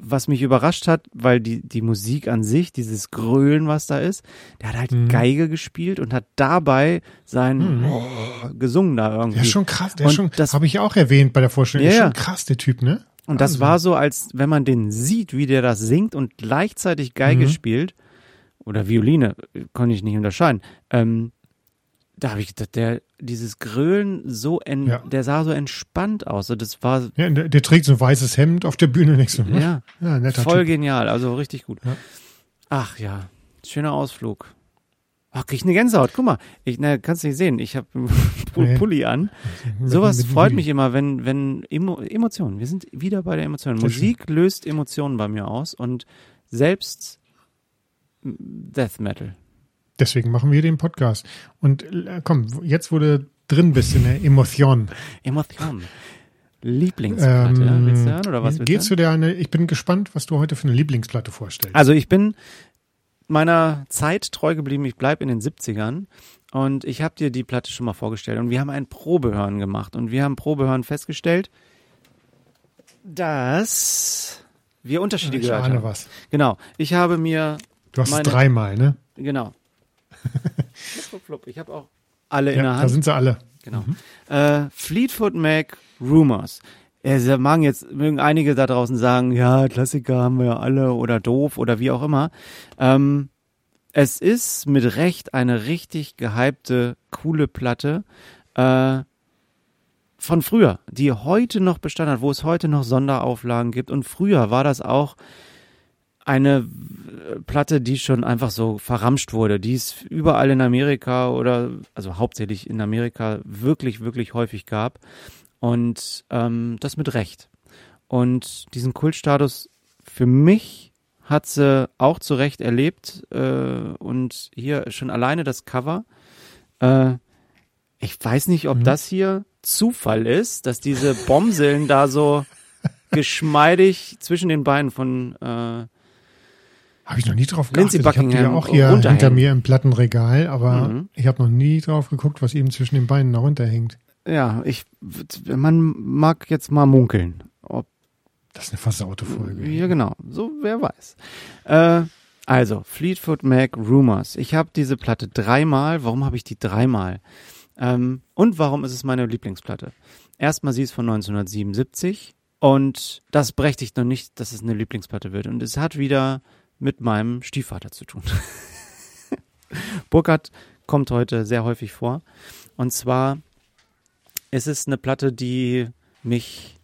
was mich überrascht hat, weil die, die Musik an sich, dieses Grölen, was da ist, der hat halt mhm. Geige gespielt und hat dabei sein mhm. oh, gesungen da irgendwie. Der ist schon krass, der und ist schon, das habe ich auch erwähnt bei der Vorstellung, ja, der ist schon krass, der Typ, ne? Und das war so, als wenn man den sieht, wie der das singt und gleichzeitig Geige mhm. spielt, oder Violine, konnte ich nicht unterscheiden, ähm, da habe ich gedacht, der, dieses Grölen so, en, ja. der sah so entspannt aus. Das war. Ja, der, der, trägt so ein weißes Hemd auf der Bühne, nicht so. Ne? Ja, ja voll typ. genial, also richtig gut. Ja. Ach ja, schöner Ausflug. Ach, krieg ich eine Gänsehaut. Guck mal, ich, na, kannst du nicht sehen. Ich habe [laughs] Pulli an. Sowas freut mich immer, wenn, wenn Emo, Emotionen. Wir sind wieder bei der Emotion. Musik löst Emotionen bei mir aus und selbst Death Metal. Deswegen machen wir den Podcast. Und äh, komm, jetzt wurde drin bist in der Emotion. Emotion. Lieblingsplatte, ähm, willst du hören oder was Geht's du dir eine, ich bin gespannt, was du heute für eine Lieblingsplatte vorstellst. Also ich bin meiner Zeit treu geblieben, ich bleibe in den 70ern und ich habe dir die Platte schon mal vorgestellt und wir haben ein Probehören gemacht und wir haben Probehören festgestellt, dass wir Unterschiede ja, ich gehört ahne haben. was. Genau, ich habe mir Du hast meine, es dreimal, ne? Genau. Ich habe auch alle ja, in der Hand. Da sind sie alle. Genau. Mhm. Äh, Fleetwood Mac Rumors. Ja, mögen jetzt, mögen einige da draußen sagen, ja, Klassiker haben wir ja alle oder doof oder wie auch immer. Ähm, es ist mit Recht eine richtig gehypte, coole Platte äh, von früher, die heute noch Bestand hat, wo es heute noch Sonderauflagen gibt. Und früher war das auch eine Platte, die schon einfach so verramscht wurde, die es überall in Amerika oder also hauptsächlich in Amerika wirklich, wirklich häufig gab. Und ähm, das mit Recht. Und diesen Kultstatus für mich hat sie auch zu Recht erlebt. Äh, und hier schon alleine das Cover. Äh, ich weiß nicht, ob mhm. das hier Zufall ist, dass diese Bombseln da so [laughs] geschmeidig zwischen den Beinen von äh, habe ich noch nie drauf geachtet. Lindsay Buckingham ich habe die ja auch hier hinter mir im Plattenregal, aber mhm. ich habe noch nie drauf geguckt, was eben zwischen den Beinen noch runterhängt. Ja, ich, man mag jetzt mal munkeln. Ob das ist eine versaute Folge. Ja, genau. So, wer weiß. Äh, also, Fleetwood Mac Rumors. Ich habe diese Platte dreimal. Warum habe ich die dreimal? Ähm, und warum ist es meine Lieblingsplatte? Erstmal, sie ist von 1977 und das berechtigt noch nicht, dass es eine Lieblingsplatte wird. Und es hat wieder mit meinem Stiefvater zu tun. [laughs] Burkhardt kommt heute sehr häufig vor. Und zwar ist es eine Platte, die mich.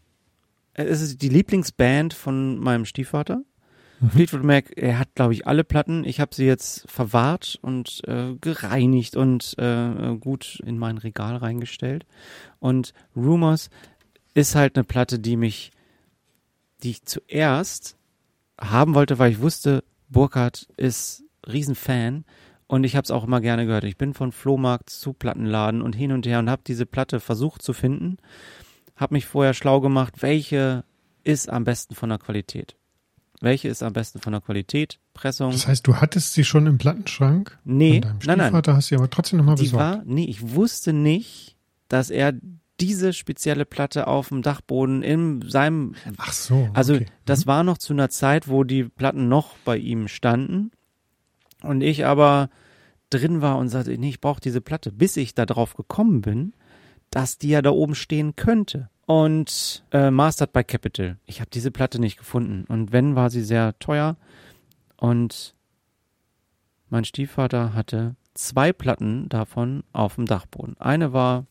Es ist die Lieblingsband von meinem Stiefvater. Mhm. Fleetwood Mac, er hat, glaube ich, alle Platten. Ich habe sie jetzt verwahrt und äh, gereinigt und äh, gut in mein Regal reingestellt. Und Rumors ist halt eine Platte, die mich, die ich zuerst haben wollte, weil ich wusste, Burkhardt ist Riesenfan und ich habe es auch immer gerne gehört. Ich bin von Flohmarkt zu Plattenladen und hin und her und habe diese Platte versucht zu finden, habe mich vorher schlau gemacht, welche ist am besten von der Qualität. welche ist am besten von der Qualität, Pressung. Das heißt, du hattest sie schon im Plattenschrank? Nee, nein, nein. Stiefvater hast sie aber trotzdem nochmal besorgt. war, nee, ich wusste nicht, dass er diese spezielle Platte auf dem Dachboden in seinem, Ach so. also okay. das war noch zu einer Zeit, wo die Platten noch bei ihm standen und ich aber drin war und sagte, nee, ich brauche diese Platte, bis ich da drauf gekommen bin, dass die ja da oben stehen könnte. Und äh, Mastered by Capital. Ich habe diese Platte nicht gefunden. Und wenn, war sie sehr teuer. Und mein Stiefvater hatte zwei Platten davon auf dem Dachboden. Eine war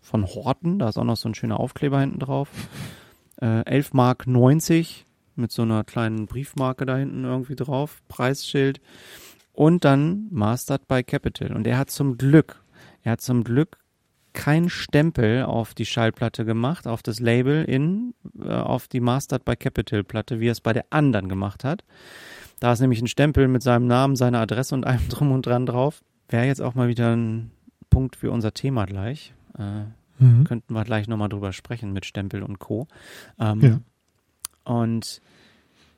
von Horten, da ist auch noch so ein schöner Aufkleber hinten drauf. Äh, 11 Mark 90 mit so einer kleinen Briefmarke da hinten irgendwie drauf, Preisschild. Und dann Mastered by Capital. Und er hat zum Glück, er hat zum Glück kein Stempel auf die Schallplatte gemacht, auf das Label in, äh, auf die Mastered by Capital Platte, wie er es bei der anderen gemacht hat. Da ist nämlich ein Stempel mit seinem Namen, seiner Adresse und allem [laughs] drum und dran drauf. Wäre jetzt auch mal wieder ein Punkt für unser Thema gleich. Äh, Mhm. könnten wir gleich nochmal drüber sprechen mit Stempel und Co. Ähm, Ja. Und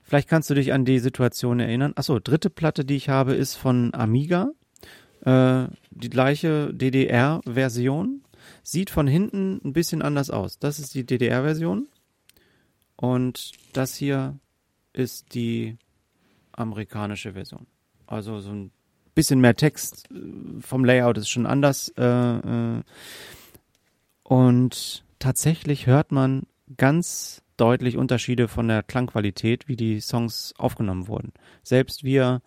vielleicht kannst du dich an die Situation erinnern. Achso, dritte Platte, die ich habe, ist von Amiga. Äh, die gleiche DDR-Version. Sieht von hinten ein bisschen anders aus. Das ist die DDR-Version. Und das hier ist die amerikanische Version. Also so ein bisschen mehr Text äh, vom Layout ist schon anders. Äh, äh, und tatsächlich hört man ganz deutlich Unterschiede von der Klangqualität, wie die Songs aufgenommen wurden. Selbst wir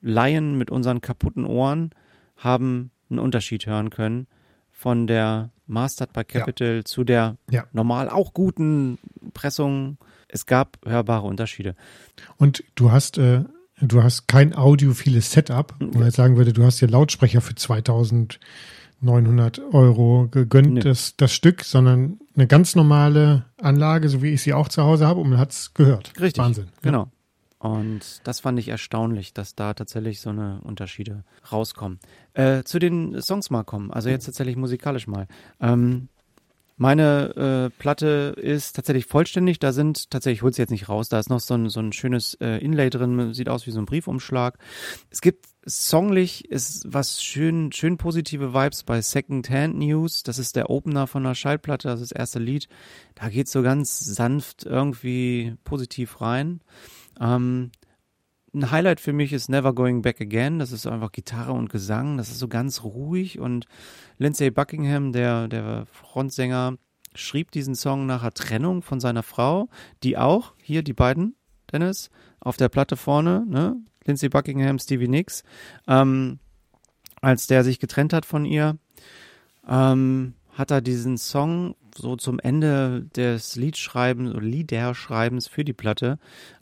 Laien mit unseren kaputten Ohren haben einen Unterschied hören können von der Mastered by Capital zu der Ja. normal auch guten Pressung. Es gab hörbare Unterschiede. Und du hast, äh, du hast kein audiophiles Setup, wo man jetzt sagen würde, du hast dir Lautsprecher für 2900 Euro gegönnt, Nee. das, das Stück, sondern eine ganz normale Anlage, so wie ich sie auch zu Hause habe und man hat es gehört. Richtig. Wahnsinn. Genau. Und das fand ich erstaunlich, dass da tatsächlich so eine Unterschiede rauskommen. Äh, zu den Songs mal kommen, also jetzt tatsächlich musikalisch mal. Ähm, meine äh, Platte ist tatsächlich vollständig. Da sind tatsächlich, ich hol's jetzt nicht raus, da ist noch so ein, so ein schönes äh, Inlay drin, sieht aus wie so ein Briefumschlag. Es gibt songlich ist was schön, schön positive Vibes bei Second Hand News. Das ist der Opener von der Schallplatte, das ist das erste Lied. Da geht's so ganz sanft irgendwie positiv rein. Ähm, ein Highlight für mich ist Never Going Back Again. Das ist einfach Gitarre und Gesang. Das ist so ganz ruhig. Und Lindsay Buckingham, der, der Frontsänger, schrieb diesen Song nach der Trennung von seiner Frau, die auch, hier die beiden, Dennis, auf der Platte vorne, ne? Lindsay Buckingham, Stevie Nicks, ähm, als der sich getrennt hat von ihr, ähm, hat er diesen Song so zum Ende des Liedschreibens oder Liederschreibens für die Platte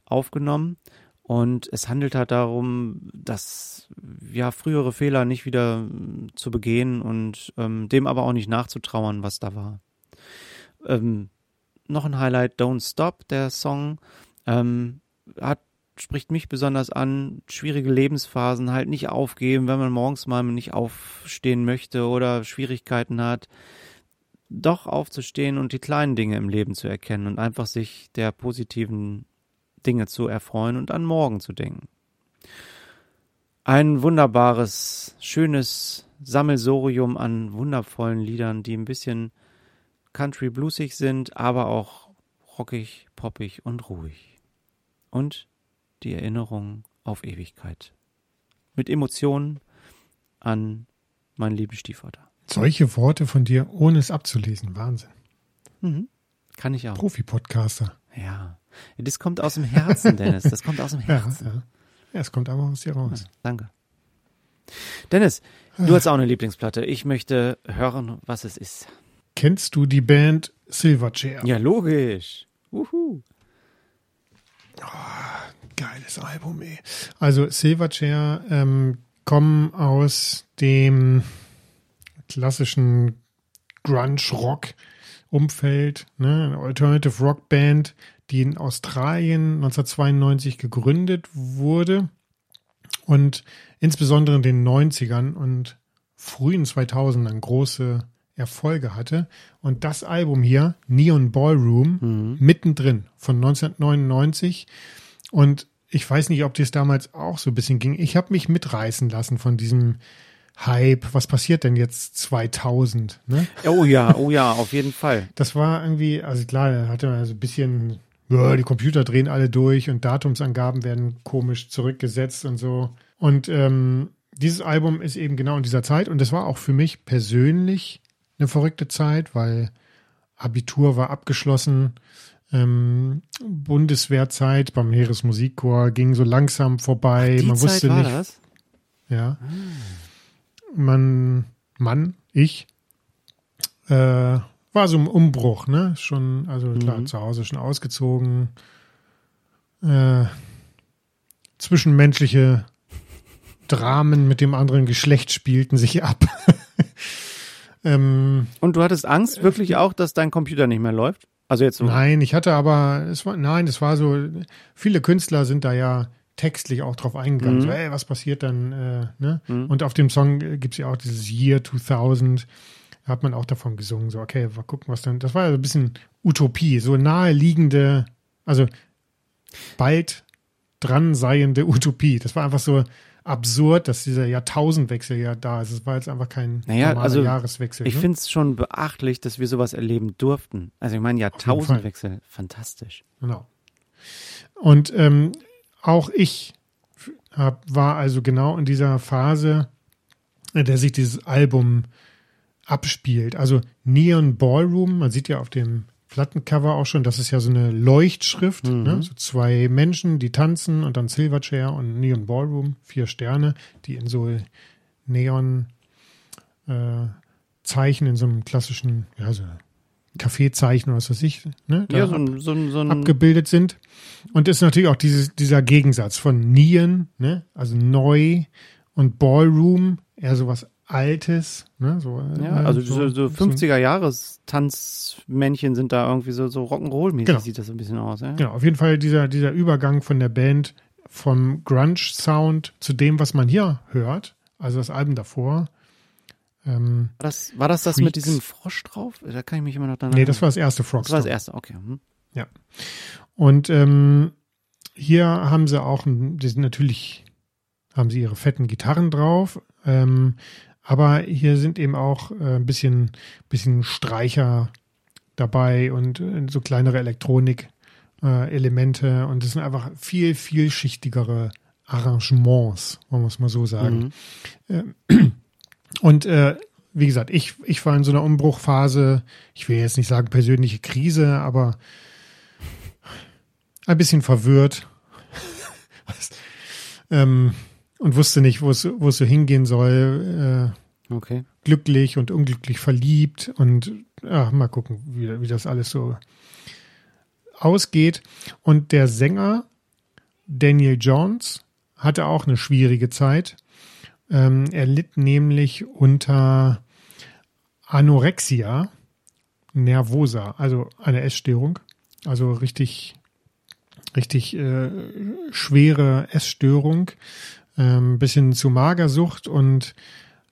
aufgenommen. Und es handelt halt darum, dass ja frühere Fehler nicht wieder mm, zu begehen und ähm, dem aber auch nicht nachzutrauern, was da war. Ähm, noch ein Highlight, Don't Stop, der Song, ähm, hat spricht mich besonders an, schwierige Lebensphasen halt nicht aufgeben, wenn man morgens mal nicht aufstehen möchte oder Schwierigkeiten hat, doch aufzustehen und die kleinen Dinge im Leben zu erkennen und einfach sich der positiven Dinge zu erfreuen und an morgen zu denken. Ein wunderbares, schönes Sammelsorium an wundervollen Liedern, die ein bisschen country bluesig sind, aber auch rockig, poppig und ruhig. Und die Erinnerung auf Ewigkeit. Mit Emotionen an meinen lieben Stiefvater. Solche Worte von dir, ohne es abzulesen. Wahnsinn. Mhm. Kann ich auch. Profi-Podcaster. Ja. Das kommt aus dem Herzen, Dennis. Das kommt aus dem [laughs] Ja, Herzen. ja. ja, es kommt aber aus dir raus. Danke. Dennis, du hast auch eine Lieblingsplatte. Ich möchte hören, was es ist. Kennst du die Band Silverchair? Ja, logisch. Uhu. Geiles Album, ey. Also Silverchair ähm, kommen aus dem klassischen Grunge-Rock-Umfeld, ne? eine Alternative Rock Band, die in Australien 1992 gegründet wurde und insbesondere in den 90ern und frühen 2000ern große Erfolge hatte. Und das Album hier, Neon Ballroom, mittendrin von 1999, Und ich weiß nicht, ob das damals auch so ein bisschen ging. Ich habe mich mitreißen lassen von diesem Hype. Was passiert denn jetzt 2000? Ne? Oh ja, oh ja, auf jeden Fall. Das war irgendwie, also klar, da hatte man so ein bisschen, ja, die Computer drehen alle durch und Datumsangaben werden komisch zurückgesetzt und so. Und ähm, dieses Album ist eben genau in dieser Zeit und das war auch für mich persönlich eine verrückte Zeit, weil Abitur war abgeschlossen, ähm, Bundeswehrzeit beim Heeresmusikchor ging so langsam vorbei. Ach, man Zeit wusste nicht, das? ja, man, Mann, ich, äh, war so im Umbruch, ne? Schon, also klar, Mhm. zu Hause schon ausgezogen. Äh, zwischenmenschliche Dramen mit dem anderen Geschlecht spielten sich ab. [laughs] ähm, Und du hattest Angst wirklich auch, dass dein Computer nicht mehr läuft? Also jetzt so. Nein, ich hatte aber, es war, nein, es war so, viele Künstler sind da ja textlich auch drauf eingegangen. Mhm. So, ey, was passiert dann? Äh, ne? Mhm. Und auf dem Song äh, gibt's ja auch dieses Year 2000, da hat man auch davon gesungen, so, okay, mal gucken, was dann, das war ja so ein bisschen Utopie, so naheliegende, also bald dran seiende [laughs] Utopie. Das war einfach so absurd, dass dieser Jahrtausendwechsel ja da ist. Es war jetzt einfach kein Naja, normaler also Jahreswechsel. Ich ne? finde es schon beachtlich, dass wir sowas erleben durften. Also ich meine, Jahrtausendwechsel, fantastisch. Genau. Und ähm, auch ich hab, war also genau in dieser Phase, in der sich dieses Album abspielt. Also Neon Ballroom, man sieht ja auf dem Plattencover auch schon, das ist ja so eine Leuchtschrift, Mhm. ne? so zwei Menschen, die tanzen und dann Silverchair und Neon Ballroom, vier Sterne, die in so Neon äh, Zeichen in so einem klassischen, ja, so Kaffeezeichen oder was weiß ich, ne? Ja, so ein, so ein, so ein abgebildet sind. Und ist natürlich auch dieses, dieser Gegensatz von Neon, ne? also neu und Ballroom, eher sowas Altes. Ne? So, ja, äh, also so, so so- 50er Jahres Tanzmännchen sind da irgendwie so, so Rock'n'Roll-mäßig Genau. sieht das so ein bisschen aus, ja? Genau, auf jeden Fall dieser, dieser Übergang von der Band vom Grunge-Sound zu dem, was man hier hört, also das Album davor. Ähm, War das, war das das mit diesem Frosch drauf? Da kann ich mich immer noch dran nee, das war das erste Frog das war das erste, okay. Hm. Und ähm, hier haben sie auch, die sind natürlich, haben sie ihre fetten Gitarren drauf, ähm, aber hier sind eben auch äh, ein bisschen, bisschen Streicher dabei und äh, so kleinere Elektronik-Elemente und es sind einfach viel, vielschichtigere Arrangements, wollen wir es mal so sagen. Mhm. [clears throat] Und äh, wie gesagt, ich, ich war in so einer Umbruchphase, ich will jetzt nicht sagen persönliche Krise, aber ein bisschen verwirrt. [laughs] Ähm, und wusste nicht, wo es, wo es so hingehen soll. Äh, Okay. glücklich und unglücklich verliebt und ja, mal gucken, wie, wie das alles so ausgeht. Und der Sänger Daniel Jones hatte auch eine schwierige Zeit. Ähm, er litt nämlich unter Anorexia nervosa, also eine Essstörung, also richtig, richtig äh, schwere Essstörung, ähm, bis hin zu Magersucht und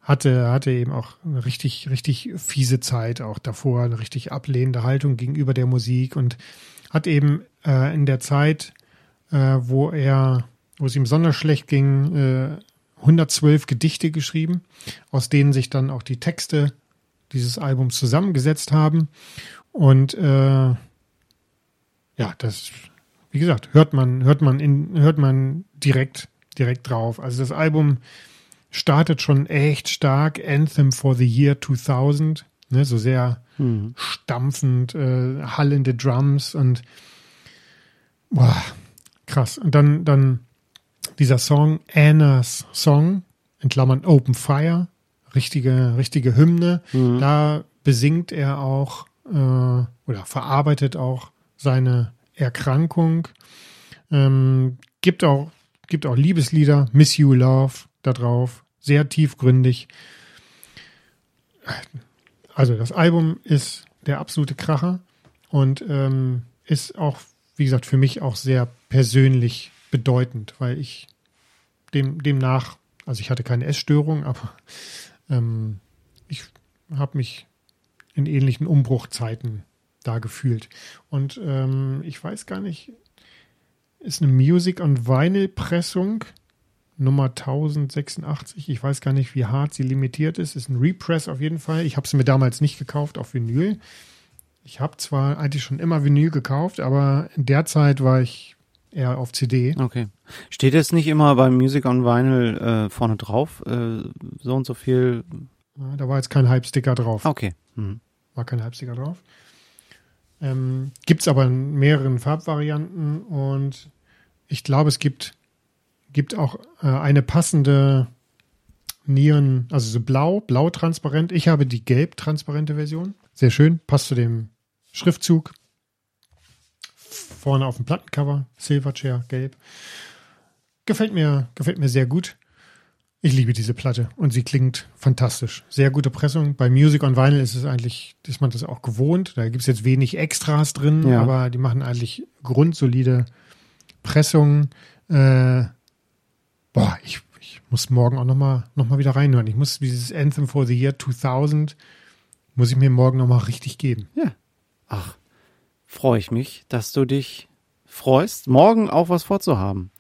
hatte, hatte eben auch eine richtig, richtig fiese Zeit auch davor, eine richtig ablehnende Haltung gegenüber der Musik und hat eben äh, in der Zeit, äh, wo er, wo es ihm besonders schlecht ging, äh, 112 Gedichte geschrieben, aus denen sich dann auch die Texte dieses Albums zusammengesetzt haben. Und äh, ja, das, wie gesagt, hört man, hört man in, hört man direkt, direkt drauf. Also das Album startet schon echt stark. Anthem for the Year 2000, ne, so sehr Mhm. stampfend, äh, hallende Drums und boah, krass. Und dann, dann dieser Song, Annas Song, in Klammern Open Fire, richtige, richtige Hymne. Mhm. Da besingt er auch äh, oder verarbeitet auch seine Erkrankung. Ähm, gibt auch, gibt auch Liebeslieder, Miss You Love da drauf, sehr tiefgründig. Also das Album ist der absolute Kracher und ähm, ist auch, wie gesagt, für mich auch sehr persönlich bedeutend, weil ich dem demnach, also ich hatte keine Essstörung, [laughs] aber ähm, ich habe mich in ähnlichen Umbruchzeiten da gefühlt. Und ähm, ich weiß gar nicht, ist eine Music- und Vinyl-Pressung. Nummer 1086. Ich weiß gar nicht, wie hart sie limitiert ist. Ist ein Repress auf jeden Fall. Ich habe sie mir damals nicht gekauft auf Vinyl. Ich habe zwar eigentlich schon immer Vinyl gekauft, aber in der Zeit war ich eher auf CD. Okay. Steht jetzt nicht immer beim Music on Vinyl äh, vorne drauf, äh, so und so viel? Ja, da war jetzt kein Hype-Sticker drauf. Okay. Mhm. War kein Hype-Sticker drauf. Ähm, gibt es aber in mehreren Farbvarianten und ich glaube, es gibt, gibt auch äh, eine passende Nieren, also so blau, blau transparent. Ich habe die gelb transparente Version. Sehr schön, passt zu dem Schriftzug. Vorne auf dem Plattencover, Silverchair, gelb. Gefällt mir, gefällt mir sehr gut. Ich liebe diese Platte und sie klingt fantastisch. Sehr gute Pressung. Bei Music on Vinyl ist es eigentlich, ist man das auch gewohnt. Da gibt es jetzt wenig Extras drin, Ja. aber die machen eigentlich grundsolide Pressungen. Äh, boah, ich, ich muss morgen auch nochmal noch mal wieder reinhören. Ich muss dieses Anthem for the Year 2000, muss ich mir morgen nochmal richtig geben. Ja. Ach, freue ich mich, dass du dich freust, morgen auch was vorzuhaben.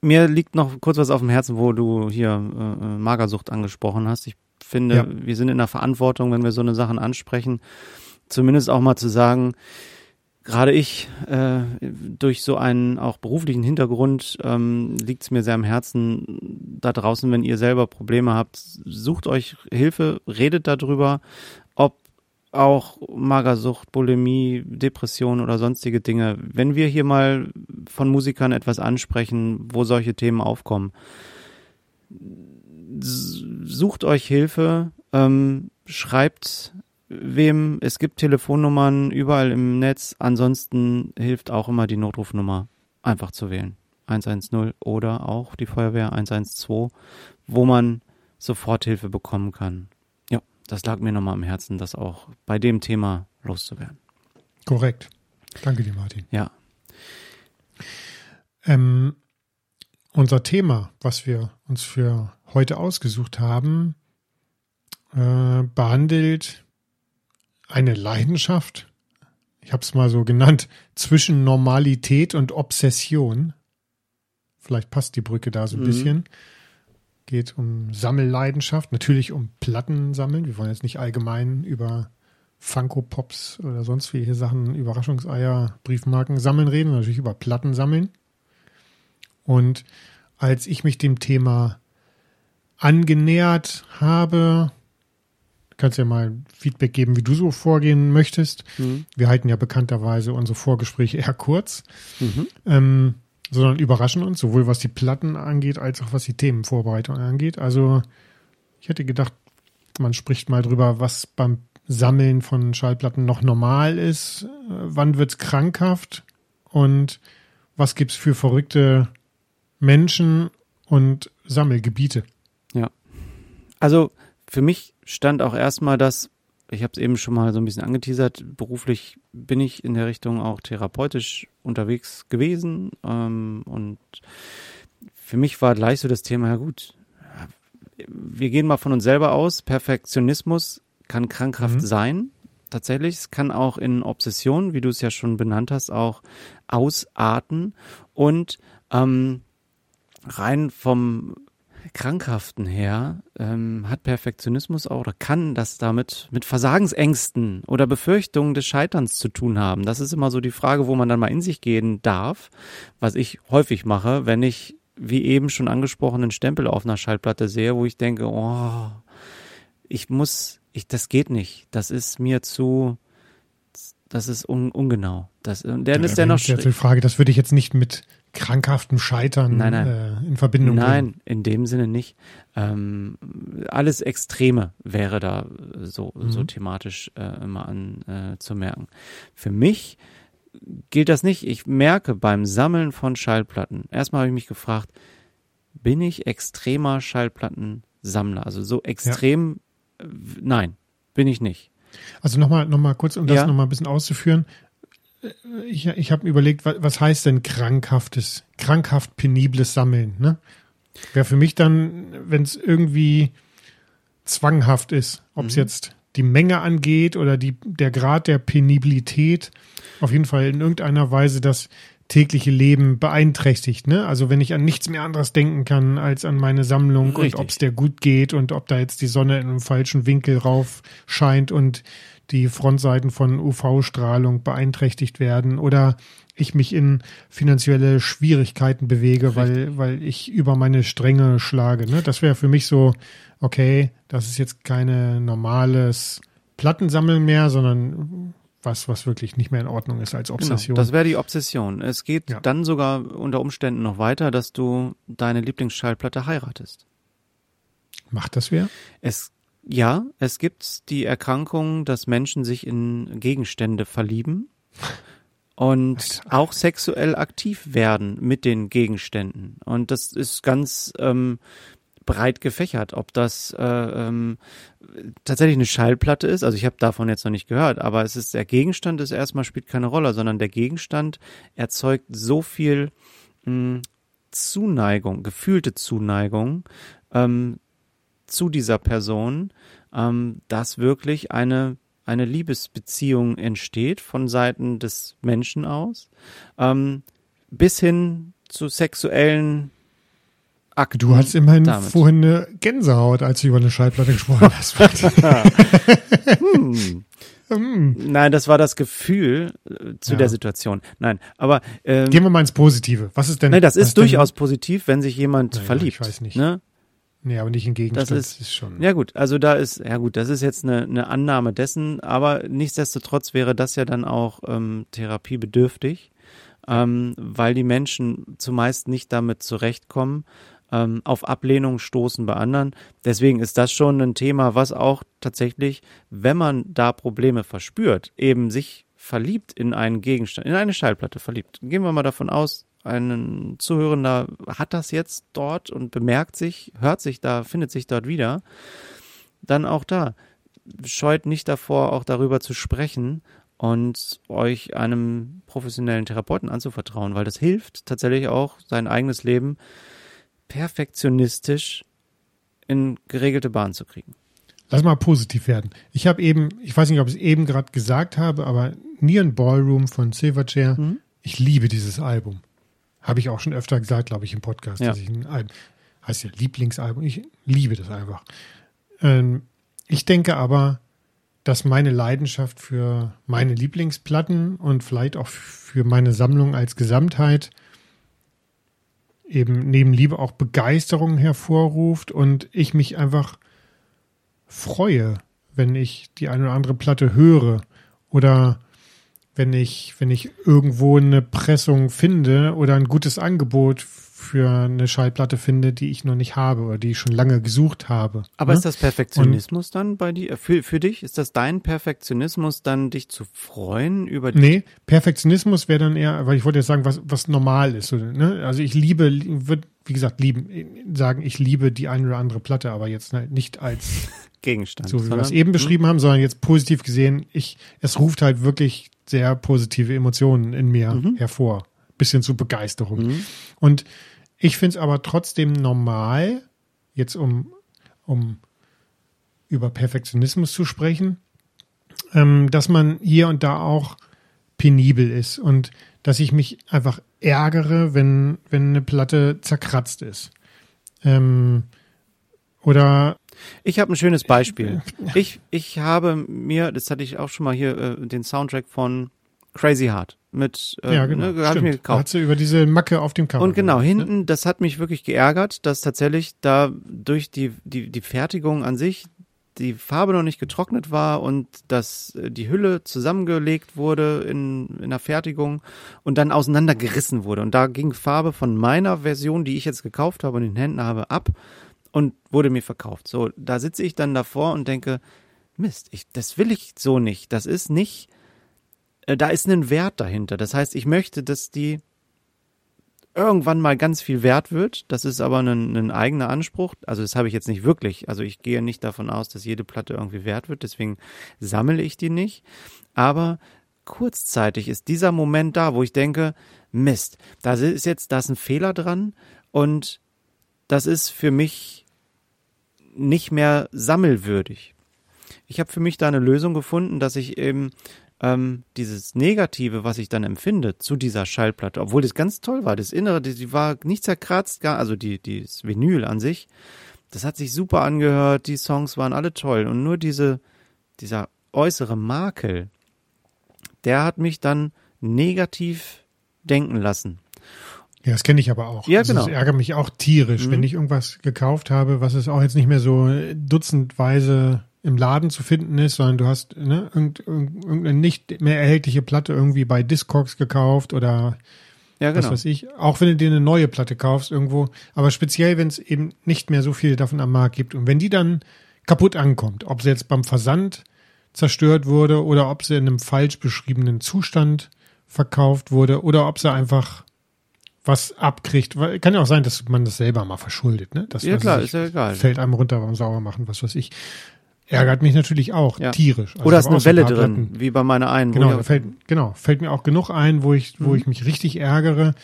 Mir liegt noch kurz was auf dem Herzen, wo du hier äh, äh, Magersucht angesprochen hast. Ich finde, Ja. wir sind in der Verantwortung, wenn wir so eine Sachen ansprechen, zumindest auch mal zu sagen, gerade ich, äh, durch so einen auch beruflichen Hintergrund, ähm, liegt es mir sehr am Herzen, da draußen, wenn ihr selber Probleme habt, sucht euch Hilfe, redet darüber, ob auch Magersucht, Bulimie, Depression oder sonstige Dinge. Wenn wir hier mal von Musikern etwas ansprechen, wo solche Themen aufkommen, sucht euch Hilfe, ähm, schreibt wem, es gibt Telefonnummern überall im Netz, ansonsten hilft auch immer die Notrufnummer einfach zu wählen. 110 oder auch die Feuerwehr 112, wo man Soforthilfe bekommen kann. Ja, das lag mir nochmal am Herzen, das auch bei dem Thema loszuwerden. Korrekt. Danke dir, Martin. Ja, Ähm, unser Thema, was wir uns für heute ausgesucht haben, äh, behandelt eine Leidenschaft. Ich habe es mal so genannt, zwischen Normalität und Obsession. Vielleicht passt die Brücke da so ein Mhm. bisschen. Geht um Sammelleidenschaft, natürlich um Platten sammeln. Wir wollen jetzt nicht allgemein über Funko Pops oder sonst welche Sachen, Überraschungseier, Briefmarken sammeln reden, sondern natürlich über Platten sammeln. Und als ich mich dem Thema angenähert habe, kannst ja mal Feedback geben, wie du so vorgehen möchtest. Mhm. Wir halten ja bekannterweise unsere Vorgespräche eher kurz, Mhm. ähm, sondern überraschen uns, sowohl was die Platten angeht, als auch was die Themenvorbereitung angeht. Also ich hätte gedacht, man spricht mal drüber, was beim Sammeln von Schallplatten noch normal ist, äh, wann wird's krankhaft und was gibt's für verrückte Menschen und Sammelgebiete. Also für mich stand auch erstmal das, ich habe es eben schon mal so ein bisschen angeteasert, beruflich bin ich in der Richtung auch therapeutisch unterwegs gewesen ähm, und für mich war gleich so das Thema, ja gut, wir gehen mal von uns selber aus, Perfektionismus kann krankhaft Mhm. sein, tatsächlich, es kann auch in Obsession, wie du es ja schon benannt hast, auch ausarten und ähm, rein vom Krankhaften her ähm, hat Perfektionismus auch oder kann das damit mit Versagensängsten oder Befürchtungen des Scheiterns zu tun haben. Das ist immer so die Frage, wo man dann mal in sich gehen darf, was ich häufig mache, wenn ich, wie eben schon angesprochenen Stempel auf einer Schallplatte sehe, wo ich denke, oh, ich muss, ich, das geht nicht. Das ist mir zu, das ist un, ungenau. Das, und dann ist der noch, Ja, die Frage, das würde ich jetzt nicht mit krankhaftem Scheitern Nein, nein. Äh, in Verbindung bringen. Nein, in dem Sinne nicht. Ähm, alles Extreme wäre da so, so Mhm. thematisch äh, immer an äh, zu merken. Für mich gilt das nicht. Ich merke beim Sammeln von Schallplatten, erstmal habe ich mich gefragt, bin ich extremer Schallplattensammler? Also so extrem, äh, nein, bin ich nicht. Also nochmal noch mal kurz, um das Ja. nochmal ein bisschen auszuführen. Ich, ich habe mir überlegt, wa- was heißt denn krankhaftes, krankhaft penibles Sammeln? Ne? Wäre für mich dann, wenn es irgendwie zwanghaft ist, ob es Mhm. jetzt die Menge angeht oder die, der Grad der Penibilität, auf jeden Fall in irgendeiner Weise das tägliche Leben beeinträchtigt. Ne? Also wenn ich an nichts mehr anderes denken kann als an meine Sammlung Richtig. und ob es der gut geht und ob da jetzt die Sonne in einem falschen Winkel rauf scheint und die Frontseiten von UV-Strahlung beeinträchtigt werden oder ich mich in finanzielle Schwierigkeiten bewege, weil, weil ich über meine Stränge schlage. Ne? Das wäre für mich so, okay, das ist jetzt keine normales Plattensammeln mehr, sondern was, was wirklich nicht mehr in Ordnung ist als Obsession. Genau, das wäre die Obsession. Es geht Ja. dann sogar unter Umständen noch weiter, dass du deine Lieblingsschallplatte heiratest. Macht das wer? Es, ja, es gibt die Erkrankung, dass Menschen sich in Gegenstände verlieben und auch sexuell aktiv werden mit den Gegenständen. Und das ist ganz ähm, breit gefächert, ob das äh, ähm, tatsächlich eine Schallplatte ist. Also ich habe davon jetzt noch nicht gehört, aber es ist der Gegenstand ist erstmal spielt keine Rolle, sondern der Gegenstand erzeugt so viel mh, Zuneigung, gefühlte Zuneigung ähm, zu dieser Person, ähm, dass wirklich eine eine Liebesbeziehung entsteht von Seiten des Menschen aus, ähm, bis hin zu sexuellen Akten. Du hattest immerhin damit. vorhin eine Gänsehaut, als du über eine Schallplatte gesprochen [laughs] hast. Hm. Nein, das war das Gefühl äh, zu Ja. der Situation. Nein, aber ähm, Gehen wir mal ins Positive. Was ist denn? nein, das ist durchaus positiv, wenn sich jemand Naja, verliebt. ich weiß nicht. Ne? Nee, aber nicht in Gegenstand. Das ist- schon. Ja gut, also da ist, ja gut, das ist jetzt eine, eine Annahme dessen, aber nichtsdestotrotz wäre das ja dann auch ähm, therapiebedürftig, ähm, weil die Menschen zumeist nicht damit zurechtkommen, ähm, auf Ablehnung stoßen bei anderen. Deswegen ist das schon ein Thema, was auch tatsächlich, wenn man da Probleme verspürt, eben sich verliebt in einen Gegenstand, in eine Schallplatte verliebt. Gehen wir mal davon aus, ein Zuhörender hat das jetzt dort und bemerkt sich, hört sich da, findet sich dort wieder, dann auch da. Scheut nicht davor, auch darüber zu sprechen und euch einem professionellen Therapeuten anzuvertrauen, weil das hilft tatsächlich auch, sein eigenes Leben perfektionistisch in geregelte Bahn zu kriegen. Lass mal positiv werden. Ich habe eben, ich weiß nicht, ob ich es eben gerade gesagt habe, aber Neon Ballroom von Silverchair, Mhm. ich liebe dieses Album. Habe ich auch schon öfter gesagt, glaube ich, im Podcast, Ja. dass ich ein Album, heißt ja Lieblingsalbum, ich liebe das einfach. Ähm, ich denke aber, dass meine Leidenschaft für meine Lieblingsplatten und vielleicht auch für meine Sammlung als Gesamtheit eben neben Liebe auch Begeisterung hervorruft und ich mich einfach freue, wenn ich die eine oder andere Platte höre oder wenn ich, wenn ich irgendwo eine Pressung finde oder ein gutes Angebot für eine Schallplatte finde, die ich noch nicht habe oder die ich schon lange gesucht habe. Aber ne? ist das Perfektionismus dann bei dir, für, für dich? Ist das dein Perfektionismus dann, dich zu freuen über die Nee, Perfektionismus wäre dann eher, weil ich wollte jetzt sagen, was, was normal ist. Oder, ne? Also ich liebe, würde, wie gesagt, lieben, sagen, ich liebe die eine oder andere Platte, aber jetzt halt nicht als [laughs] Gegenstand? so wie wir es eben beschrieben haben, sondern jetzt positiv gesehen, ich, es ruft halt wirklich sehr positive Emotionen in mir Mhm. hervor. Bisschen zu Begeisterung. Und ich finde es aber trotzdem normal, jetzt um, um über Perfektionismus zu sprechen, ähm, dass man hier und da auch penibel ist und dass ich mich einfach ärgere, wenn, wenn eine Platte zerkratzt ist. Ähm, oder Ich habe ein schönes Beispiel. [laughs] Ich, ich habe mir, das hatte ich auch schon mal hier, äh, den Soundtrack von Crazy Heart mit, äh, ja, genau. ne, habe ich mir gekauft. Hat sie über diese Macke auf dem Cover. Und genau, gemacht, ne? hinten, das hat mich wirklich geärgert, dass tatsächlich da durch die, die, die Fertigung an sich die Farbe noch nicht getrocknet war und dass äh, die Hülle zusammengelegt wurde in, in der Fertigung und dann auseinandergerissen wurde. Und da ging Farbe von meiner Version, die ich jetzt gekauft habe und in den Händen habe, ab und wurde mir verkauft. So, da sitze ich dann davor und denke, Mist, ich, das will ich so nicht. Das ist nicht, äh, da ist ein Wert dahinter. Das heißt, ich möchte, dass die irgendwann mal ganz viel wert wird. Das ist aber ein, ein eigener Anspruch. Also das habe ich jetzt nicht wirklich. Also ich gehe nicht davon aus, dass jede Platte irgendwie wert wird. Deswegen sammle ich die nicht. Aber kurzzeitig ist dieser Moment da, wo ich denke, Mist, da ist jetzt, da ist ein Fehler dran und das ist für mich nicht mehr sammelwürdig. Ich habe für mich da eine Lösung gefunden, dass ich eben ähm, dieses Negative, was ich dann empfinde zu dieser Schallplatte, obwohl das ganz toll war, das Innere, die, die war nicht zerkratzt, gar, also die, die das Vinyl an sich, das hat sich super angehört, die Songs waren alle toll und nur diese, dieser äußere Makel, der hat mich dann negativ denken lassen. Ja, das kenne ich aber auch. Ja, also genau. Das ärgert mich auch tierisch, Mhm. wenn ich irgendwas gekauft habe, was es auch jetzt nicht mehr so dutzendweise im Laden zu finden ist, sondern du hast ne, irgend, irgend- irgendeine nicht mehr erhältliche Platte irgendwie bei Discogs gekauft oder Ja, was genau. weiß ich. Auch wenn du dir eine neue Platte kaufst irgendwo, aber speziell, wenn es eben nicht mehr so viel davon am Markt gibt und wenn die dann kaputt ankommt, ob sie jetzt beim Versand zerstört wurde oder ob sie in einem falsch beschriebenen Zustand verkauft wurde oder ob sie einfach was abkriegt. Weil- Kann ja auch sein, dass man das selber mal verschuldet, ne? Das Ja, klar, ist ja egal. Fällt einem runter beim sauber machen, was weiß ich. Ärgert mich natürlich auch Ja. tierisch. Also Oder ist eine auch so ein Welle drin, Platten. wie bei meiner einen. Genau, auch- fällt, genau, fällt mir auch genug ein, wo ich, wo Mhm. ich mich richtig ärgere,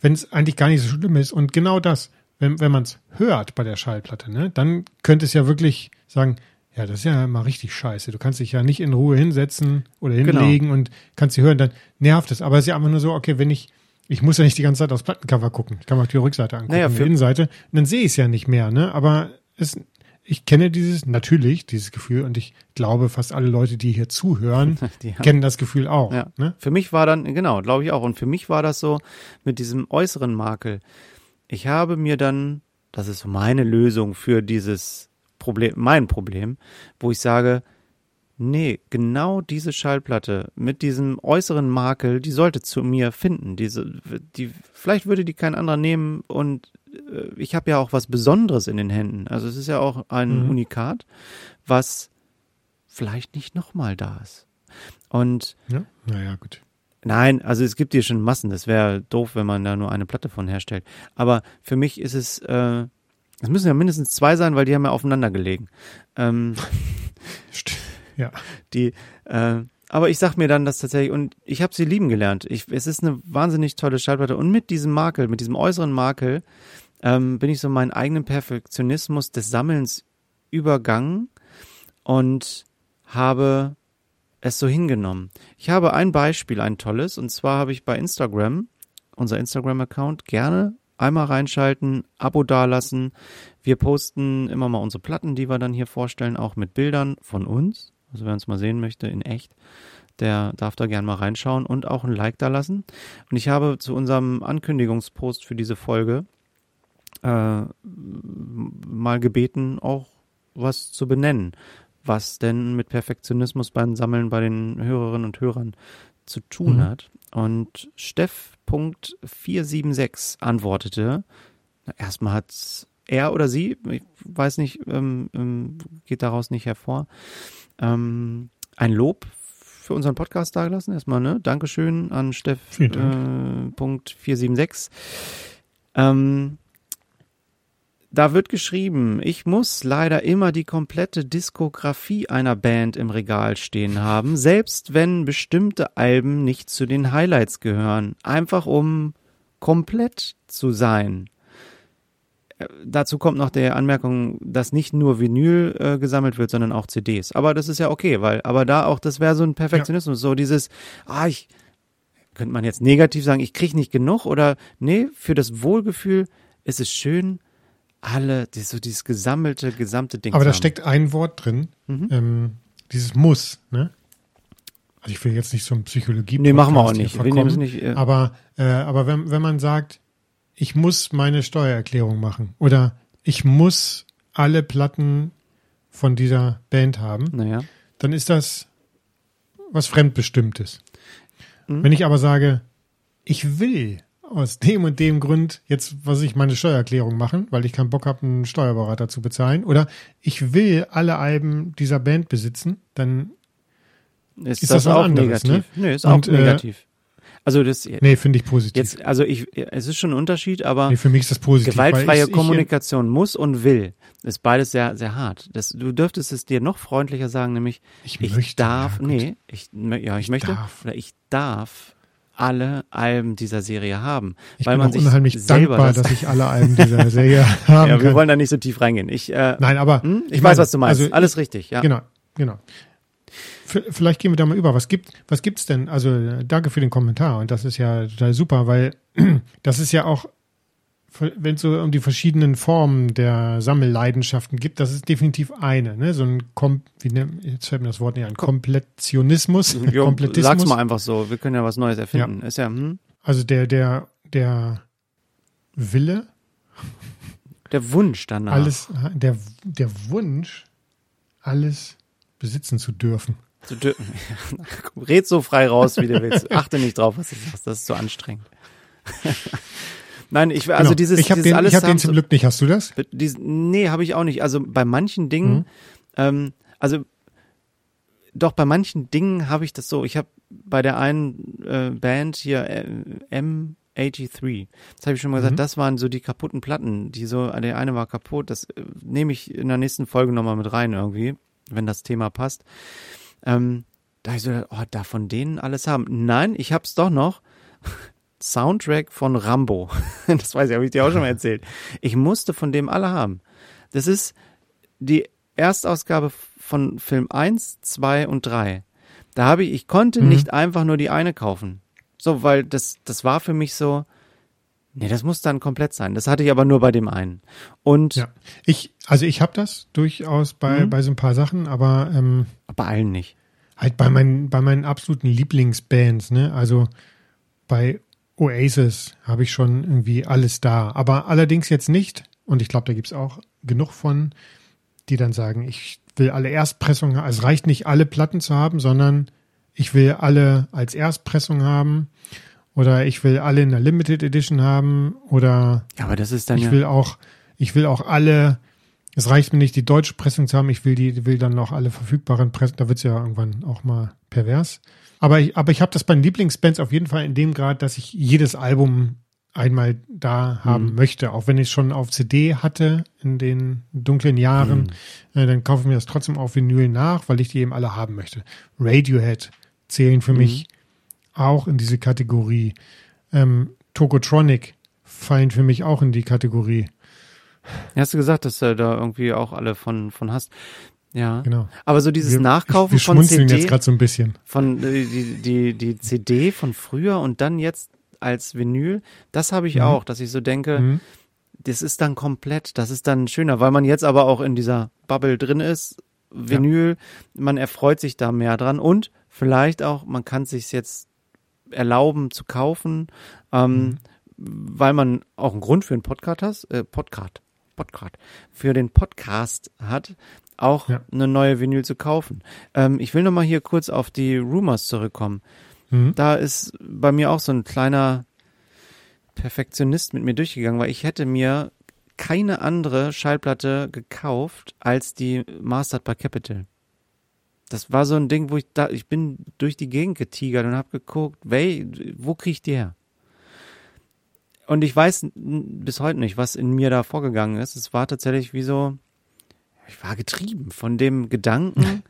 wenn es eigentlich gar nicht so schlimm ist. Und genau das, wenn, wenn man es hört bei der Schallplatte, ne, dann könnte es ja wirklich sagen, ja, das ist ja mal richtig scheiße. Du kannst dich ja nicht in Ruhe hinsetzen oder Genau. hinlegen und kannst sie hören, dann nervt es. Aber es ist ja einfach nur so, okay, wenn ich, ich muss ja nicht die ganze Zeit aufs Plattencover gucken. Ich kann mir auch die Rückseite angucken, Naja, die Innenseite. Und dann sehe ich es ja nicht mehr, ne? Aber es, ich kenne dieses, natürlich, dieses Gefühl und ich glaube, fast alle Leute, die hier zuhören, [laughs] Die kennen das Gefühl auch. Ja. Ne? Für mich war dann, genau, glaube ich auch. Und für mich war das so mit diesem äußeren Makel. Ich habe mir dann, das ist meine Lösung für dieses Problem, mein Problem, wo ich sage, nee, genau diese Schallplatte mit diesem äußeren Makel, die sollte zu mir finden. Diese, die, vielleicht würde die kein anderer nehmen und äh, ich habe ja auch was Besonderes in den Händen. Also es ist ja auch ein Mhm. Unikat, was vielleicht nicht nochmal da ist. Und Ja? Naja, gut. Nein, also es gibt hier schon Massen. Das wäre doof, wenn man da nur eine Platte von herstellt. Aber für mich ist es, äh, es müssen ja mindestens zwei sein, weil die haben ja aufeinander gelegen. Ähm, [laughs] St- Ja. [laughs] die, äh, aber ich sag mir dann das tatsächlich und ich habe sie lieben gelernt. Ich, es ist eine wahnsinnig tolle Schallplatte und mit diesem Makel, mit diesem äußeren Makel, ähm, bin ich so meinen eigenen Perfektionismus des Sammelns übergangen und habe es so hingenommen. Ich habe ein Beispiel, ein tolles, und zwar habe ich bei Instagram, unser Instagram-Account, gerne einmal reinschalten, Abo dalassen. Wir posten immer mal unsere Platten, die wir dann hier vorstellen, auch mit Bildern von uns. Also wer uns mal sehen möchte, in echt, der darf da gerne mal reinschauen und auch ein Like da lassen. Und ich habe zu unserem Ankündigungspost für diese Folge äh, mal gebeten, auch was zu benennen, was denn mit Perfektionismus beim Sammeln bei den Hörerinnen und Hörern zu tun Mhm. hat. Und Steff.476 antwortete, na, erstmal hat er oder sie, ich weiß nicht, ähm, ähm, geht daraus nicht hervor, ähm, ein Lob für unseren Podcast dagelassen. Erstmal, ne? Dankeschön an Steff. Vielen Dank. Äh, Punkt 476. Ähm, da wird geschrieben, ich muss leider immer die komplette Diskografie einer Band im Regal stehen haben, selbst wenn bestimmte Alben nicht zu den Highlights gehören, einfach um komplett zu sein. Dazu kommt noch der Anmerkung, dass nicht nur Vinyl äh, gesammelt wird, sondern auch CDs. Aber das ist ja okay, weil, aber da auch, das wäre so ein Perfektionismus, so dieses, ah, ich, könnte man jetzt negativ sagen, ich kriege nicht genug oder nee, für das Wohlgefühl ist es schön, alle, die, so dieses gesammelte, gesamte Ding Aber da steckt ein Wort drin, Mhm. ähm, dieses Muss, ne? Also ich will jetzt nicht so ein Psychologie. Nee, machen wir auch nicht. Wir nehmen es nicht. Äh, Aber, äh, aber wenn, wenn man sagt, ich muss meine Steuererklärung machen oder ich muss alle Platten von dieser Band haben, naja. dann ist das was Fremdbestimmtes. Mhm. Wenn ich aber sage, ich will aus dem und dem Grund jetzt, was ich meine Steuererklärung machen, weil ich keinen Bock habe, einen Steuerberater zu bezahlen, oder ich will alle Alben dieser Band besitzen, dann, Ist, Ist das, das auch anderes, negativ? ne? Nee, ist Und, auch äh, negativ. Also das nee, finde ich positiv. jetzt, also ich, es ist schon ein Unterschied, aber nee, für mich ist das positiv. gewaltfreie ich, ich, Kommunikation muss und will. Ist beides sehr, sehr hart. Das, du dürftest es dir noch freundlicher sagen, nämlich Ich ich möchte, darf, ja, nee, ich, ja, ich, Ich möchte, darf. oder ich darf alle Alben dieser Serie haben, Ich weil bin man auch unheimlich selber dankbar, das, dass ich alle Alben [laughs] dieser Serie haben ja, wir kann. wollen da nicht so tief reingehen. Ich, äh, Nein, aber hm? ich, ich weiß, meine, was du meinst. also Alles richtig, ja. Genau, genau. Vielleicht gehen wir da mal über. Was gibt, was gibt's denn? Also, danke für den Kommentar. Und das ist ja total super, weil [clears throat] das ist ja auch, wenn es so um die verschiedenen Formen der Sammelleidenschaften gibt, das ist definitiv eine, ne? So ein Kom wie ne, jetzt fällt mir das Wort nicht an, Komplettionismus. [laughs] Jo, Komplettismus. sag's mal einfach so. Wir können ja was Neues erfinden. Ist ja, hm? Also der, der, der Wille, Der Wunsch danach. alles, der, der Wunsch, alles besitzen zu dürfen. Dür- [laughs] Red so frei raus, wie du willst. [laughs] Achte nicht drauf, was du sagst. Das ist zu anstrengend. [laughs] Nein, ich, also Genau. dieses, ich habe dieses den, alles ich hab den zum Glück nicht. Hast du das? Dies, nee, habe ich auch nicht. Also bei manchen Dingen, Mhm. ähm, also doch bei manchen Dingen habe ich das so. Ich habe bei der einen äh, Band hier äh, M83, das habe ich schon mal gesagt, Mhm. das waren so die kaputten Platten, die so, der eine war kaputt, das äh, nehme ich in der nächsten Folge nochmal mit rein irgendwie, wenn das Thema passt. Ähm, da ich so, oh, da von denen alles haben. Nein, ich hab's doch noch. [laughs] Soundtrack von Rambo. [laughs] Das weiß ich, habe ich dir auch schon mal erzählt. Ich musste von dem alle haben. Das ist die Erstausgabe von Film 1, 2 und 3. Da habe ich, ich konnte Mhm. nicht einfach nur die eine kaufen. So, weil das, das war für mich so, nee, das muss dann komplett sein. Das hatte ich aber nur bei dem einen. Und Ja. Ich, also ich habe das durchaus bei, Mhm. bei so ein paar Sachen, aber ähm, bei allen nicht. Halt bei meinen, bei meinen absoluten Lieblingsbands, ne? Also bei Oasis habe ich schon irgendwie alles da. Aber allerdings jetzt nicht, und ich glaube, da gibt's auch genug von, die dann sagen, ich will alle Erstpressungen, haben. Also es reicht nicht, alle Platten zu haben, sondern ich will alle als Erstpressung haben oder ich will alle in der Limited Edition haben oder Ja, aber das ist dann ich ja. will auch, ich will auch alle, es reicht mir nicht, die deutsche Pressung zu haben, ich will die, will dann noch alle verfügbaren Pressen, da wird's ja irgendwann auch mal pervers. Aber ich, aber ich habe das bei den Lieblingsbands auf jeden Fall in dem Grad, dass ich jedes Album einmal da haben Mhm. möchte, auch wenn ich es schon auf CD hatte in den dunklen Jahren, Mhm. äh, dann kaufe ich mir das trotzdem auf Vinyl nach, weil ich die eben alle haben möchte. Radiohead zählen für mich auch in diese Kategorie. Ähm, Tokotronic fallen für mich auch in die Kategorie. Hast du gesagt, dass du da irgendwie auch alle von, von hast? Ja. Genau. Aber so dieses Wir- Nachkaufen wir von schmunzeln CD, jetzt gerade so ein bisschen. von äh, die, die, die CD von früher und dann jetzt als Vinyl, das habe ich Mhm. auch, dass ich so denke, Mhm. das ist dann komplett, das ist dann schöner, weil man jetzt aber auch in dieser Bubble drin ist. Vinyl, man erfreut sich da mehr dran und vielleicht auch, man kann sich jetzt erlauben zu kaufen, ähm, weil man auch einen Grund für einen Podcast hat, äh, Podcast, Podcast, für den Podcast hat, auch Ja. eine neue Vinyl zu kaufen. Ähm, ich will noch mal hier kurz auf die Rumors zurückkommen. Mhm. Da ist bei mir auch so ein kleiner Perfektionist mit mir durchgegangen, weil ich hätte mir keine andere Schallplatte gekauft als die Mastered by Capital. Das war so ein Ding, wo ich da, ich bin durch die Gegend getigert und habe geguckt, wei, wo krieg ich die her? Und ich weiß bis heute nicht, was in mir da vorgegangen ist. Es war tatsächlich wie so, ich war getrieben von dem Gedanken,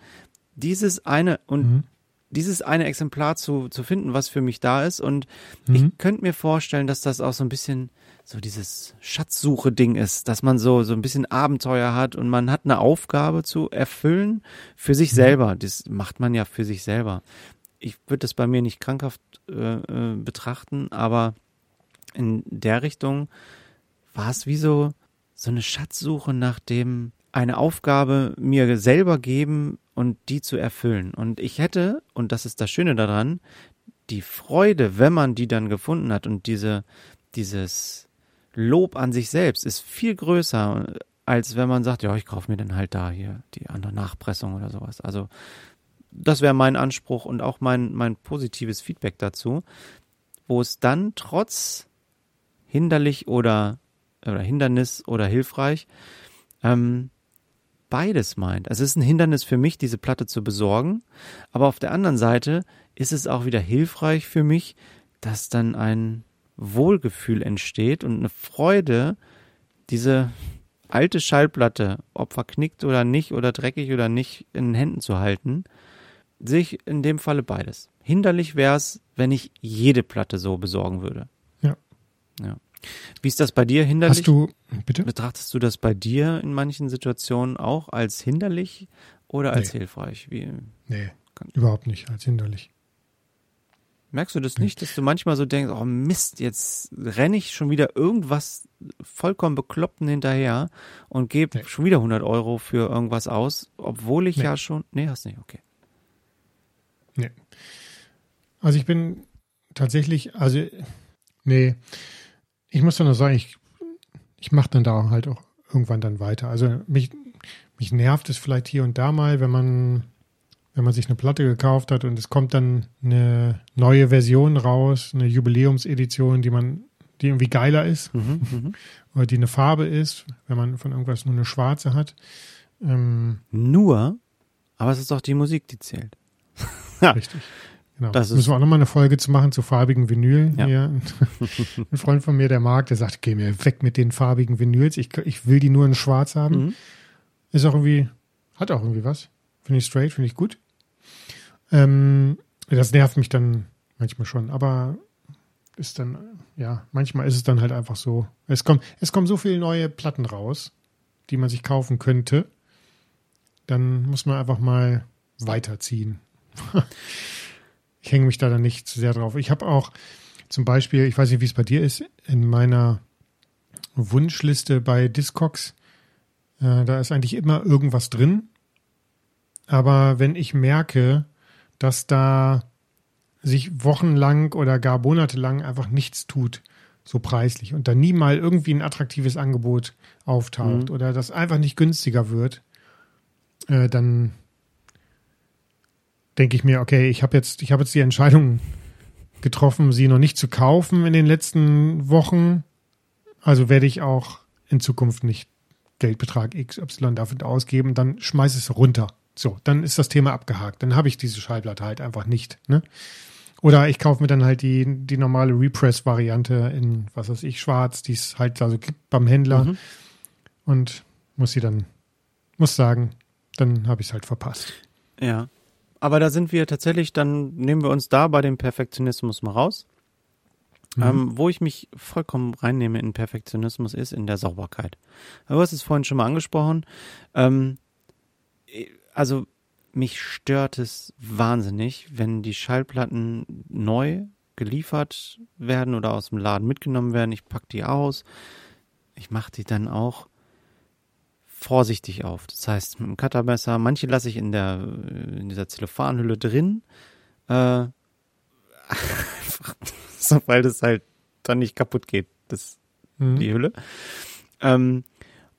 dieses eine und Mhm. dieses eine Exemplar zu, zu finden, was für mich da ist. Und Mhm. ich könnte mir vorstellen, dass das auch so ein bisschen so dieses Schatzsuche-Ding ist, dass man so, so ein bisschen Abenteuer hat und man hat eine Aufgabe zu erfüllen für sich selber. Das macht man ja für sich selber. Ich würde das bei mir nicht krankhaft äh, äh, betrachten, aber in der Richtung war es wie so, so eine Schatzsuche nach dem, eine Aufgabe mir selber geben und die zu erfüllen. Und ich hätte, und das ist das Schöne daran, die Freude, wenn man die dann gefunden hat und diese, dieses Lob an sich selbst ist viel größer, als wenn man sagt, ja, ich kaufe mir dann halt da hier die andere Nachpressung oder sowas. Also das wäre mein Anspruch und auch mein, mein positives Feedback dazu, wo es dann trotz hinderlich oder, oder Hindernis oder hilfreich ähm, beides meint. Also es ist ein Hindernis für mich, diese Platte zu besorgen, aber auf der anderen Seite ist es auch wieder hilfreich für mich, dass dann ein Wohlgefühl entsteht und eine Freude, diese alte Schallplatte, ob verknickt oder nicht oder dreckig oder nicht, in den Händen zu halten, sehe ich in dem Falle beides. Hinderlich wäre es, wenn ich jede Platte so besorgen würde. Ja. Wie ist das bei dir hinderlich? Hast du, bitte? Betrachtest du das bei dir in manchen Situationen auch als hinderlich oder als Nee. hilfreich? Wie, Nee, überhaupt nicht als hinderlich. merkst du das nicht, dass du manchmal so denkst, oh Mist, jetzt renne ich schon wieder irgendwas vollkommen Bekloppten hinterher und gebe Nee. schon wieder 100 Euro für irgendwas aus, obwohl ich Nee. ja schon, nee, hast nicht, okay. Nee. Also ich bin tatsächlich, also nee, ich muss dann nur sagen, ich, ich mache dann da halt auch irgendwann dann weiter. Also mich, mich nervt es vielleicht hier und da mal, wenn man, wenn man sich eine Platte gekauft hat und es kommt dann eine neue Version raus, eine Jubiläumsedition, die man, die irgendwie geiler ist Mhm, mhm. oder die eine Farbe ist, wenn man von irgendwas nur eine schwarze hat. Ähm, Nur, aber es ist doch die Musik, die zählt. [laughs] Richtig. Genau. Das Müssen wir auch nochmal eine Folge zu machen zu farbigen Vinyl. Ja. Hier. [laughs] Ein Freund von mir, der mag, der sagt, geh mir weg mit den farbigen Vinyls. Ich, ich will die nur in schwarz haben. Mhm. Ist auch irgendwie, hat auch irgendwie was. Finde ich straight, finde ich gut. Ähm, das nervt mich dann manchmal schon, aber ist dann, ja, manchmal ist es dann halt einfach so. Es kommen, es kommen so viele neue Platten raus, die man sich kaufen könnte. Dann muss man einfach mal weiterziehen. [laughs] ich hänge mich da dann nicht zu sehr drauf. Ich habe auch zum Beispiel, ich weiß nicht, wie es bei dir ist, in meiner Wunschliste bei Discogs, äh, da ist eigentlich immer irgendwas drin. Aber wenn ich merke, dass da sich wochenlang oder gar monatelang einfach nichts tut, so preislich, und da nie mal irgendwie ein attraktives Angebot auftaucht Mhm. oder das einfach nicht günstiger wird, äh, dann denke ich mir, okay, ich habe jetzt, ich habe jetzt die Entscheidung getroffen, sie noch nicht zu kaufen in den letzten Wochen. Also werde ich auch in Zukunft nicht Geldbetrag XY dafür ausgeben, dann schmeiß es runter. So, dann ist das Thema abgehakt. Dann habe ich diese Schallplatte halt einfach nicht. Ne? Oder ich kaufe mir dann halt die, die normale Repress-Variante in, was weiß ich, schwarz, die es halt also gibt beim Händler Mhm. und muss sie dann, muss sagen, dann habe ich es halt verpasst. Ja. Aber da sind wir tatsächlich, dann nehmen wir uns da bei dem Perfektionismus mal raus. Mhm. Ähm, wo ich mich vollkommen reinnehme in Perfektionismus ist in der Sauberkeit. Du hast es vorhin schon mal angesprochen. Ähm, also mich stört es wahnsinnig, wenn die Schallplatten neu geliefert werden oder aus dem Laden mitgenommen werden. Ich pack die aus. Ich mache die dann auch vorsichtig auf. Das heißt, mit dem Cuttermesser, manche lasse ich in der in dieser Zellophanhülle drin, äh, [laughs] einfach so, weil das halt dann nicht kaputt geht, das Mhm. die Hülle. Ähm,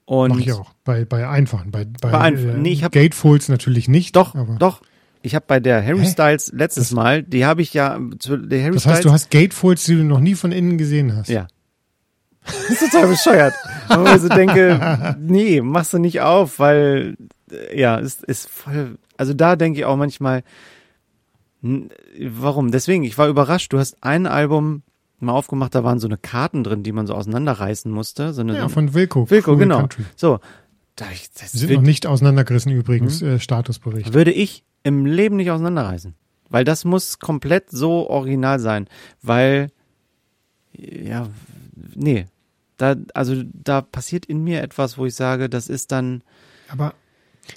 und Mach ich auch. Bei, bei einfachen. Bei, bei, Bei einf- äh, nee, ich hab- Gatefolds natürlich nicht. doch, aber doch. Ich habe bei der Harry Hä? Styles letztes Das- Mal, die habe ich ja, zu, der Harry Das Styles. heißt, du hast Gatefolds, die du noch nie von innen gesehen hast. Ja. Das ist total bescheuert. Aber ich so denke, nee, machst du nicht auf, weil, äh, ja, ist, ist voll, also da denke ich auch manchmal, warum? Deswegen, ich war überrascht, du hast ein Album mal aufgemacht, da waren so eine Karten drin, die man so auseinanderreißen musste. So eine, Ja, von Wilco. Wilco, genau. Country. So, da ich, das Sind noch nicht auseinandergerissen übrigens, Mhm. äh, Statusbericht. würde ich im Leben nicht auseinanderreißen. Weil das muss komplett so original sein. Weil, ja, nee. Da, also da passiert in mir etwas, wo ich sage, das ist dann, Aber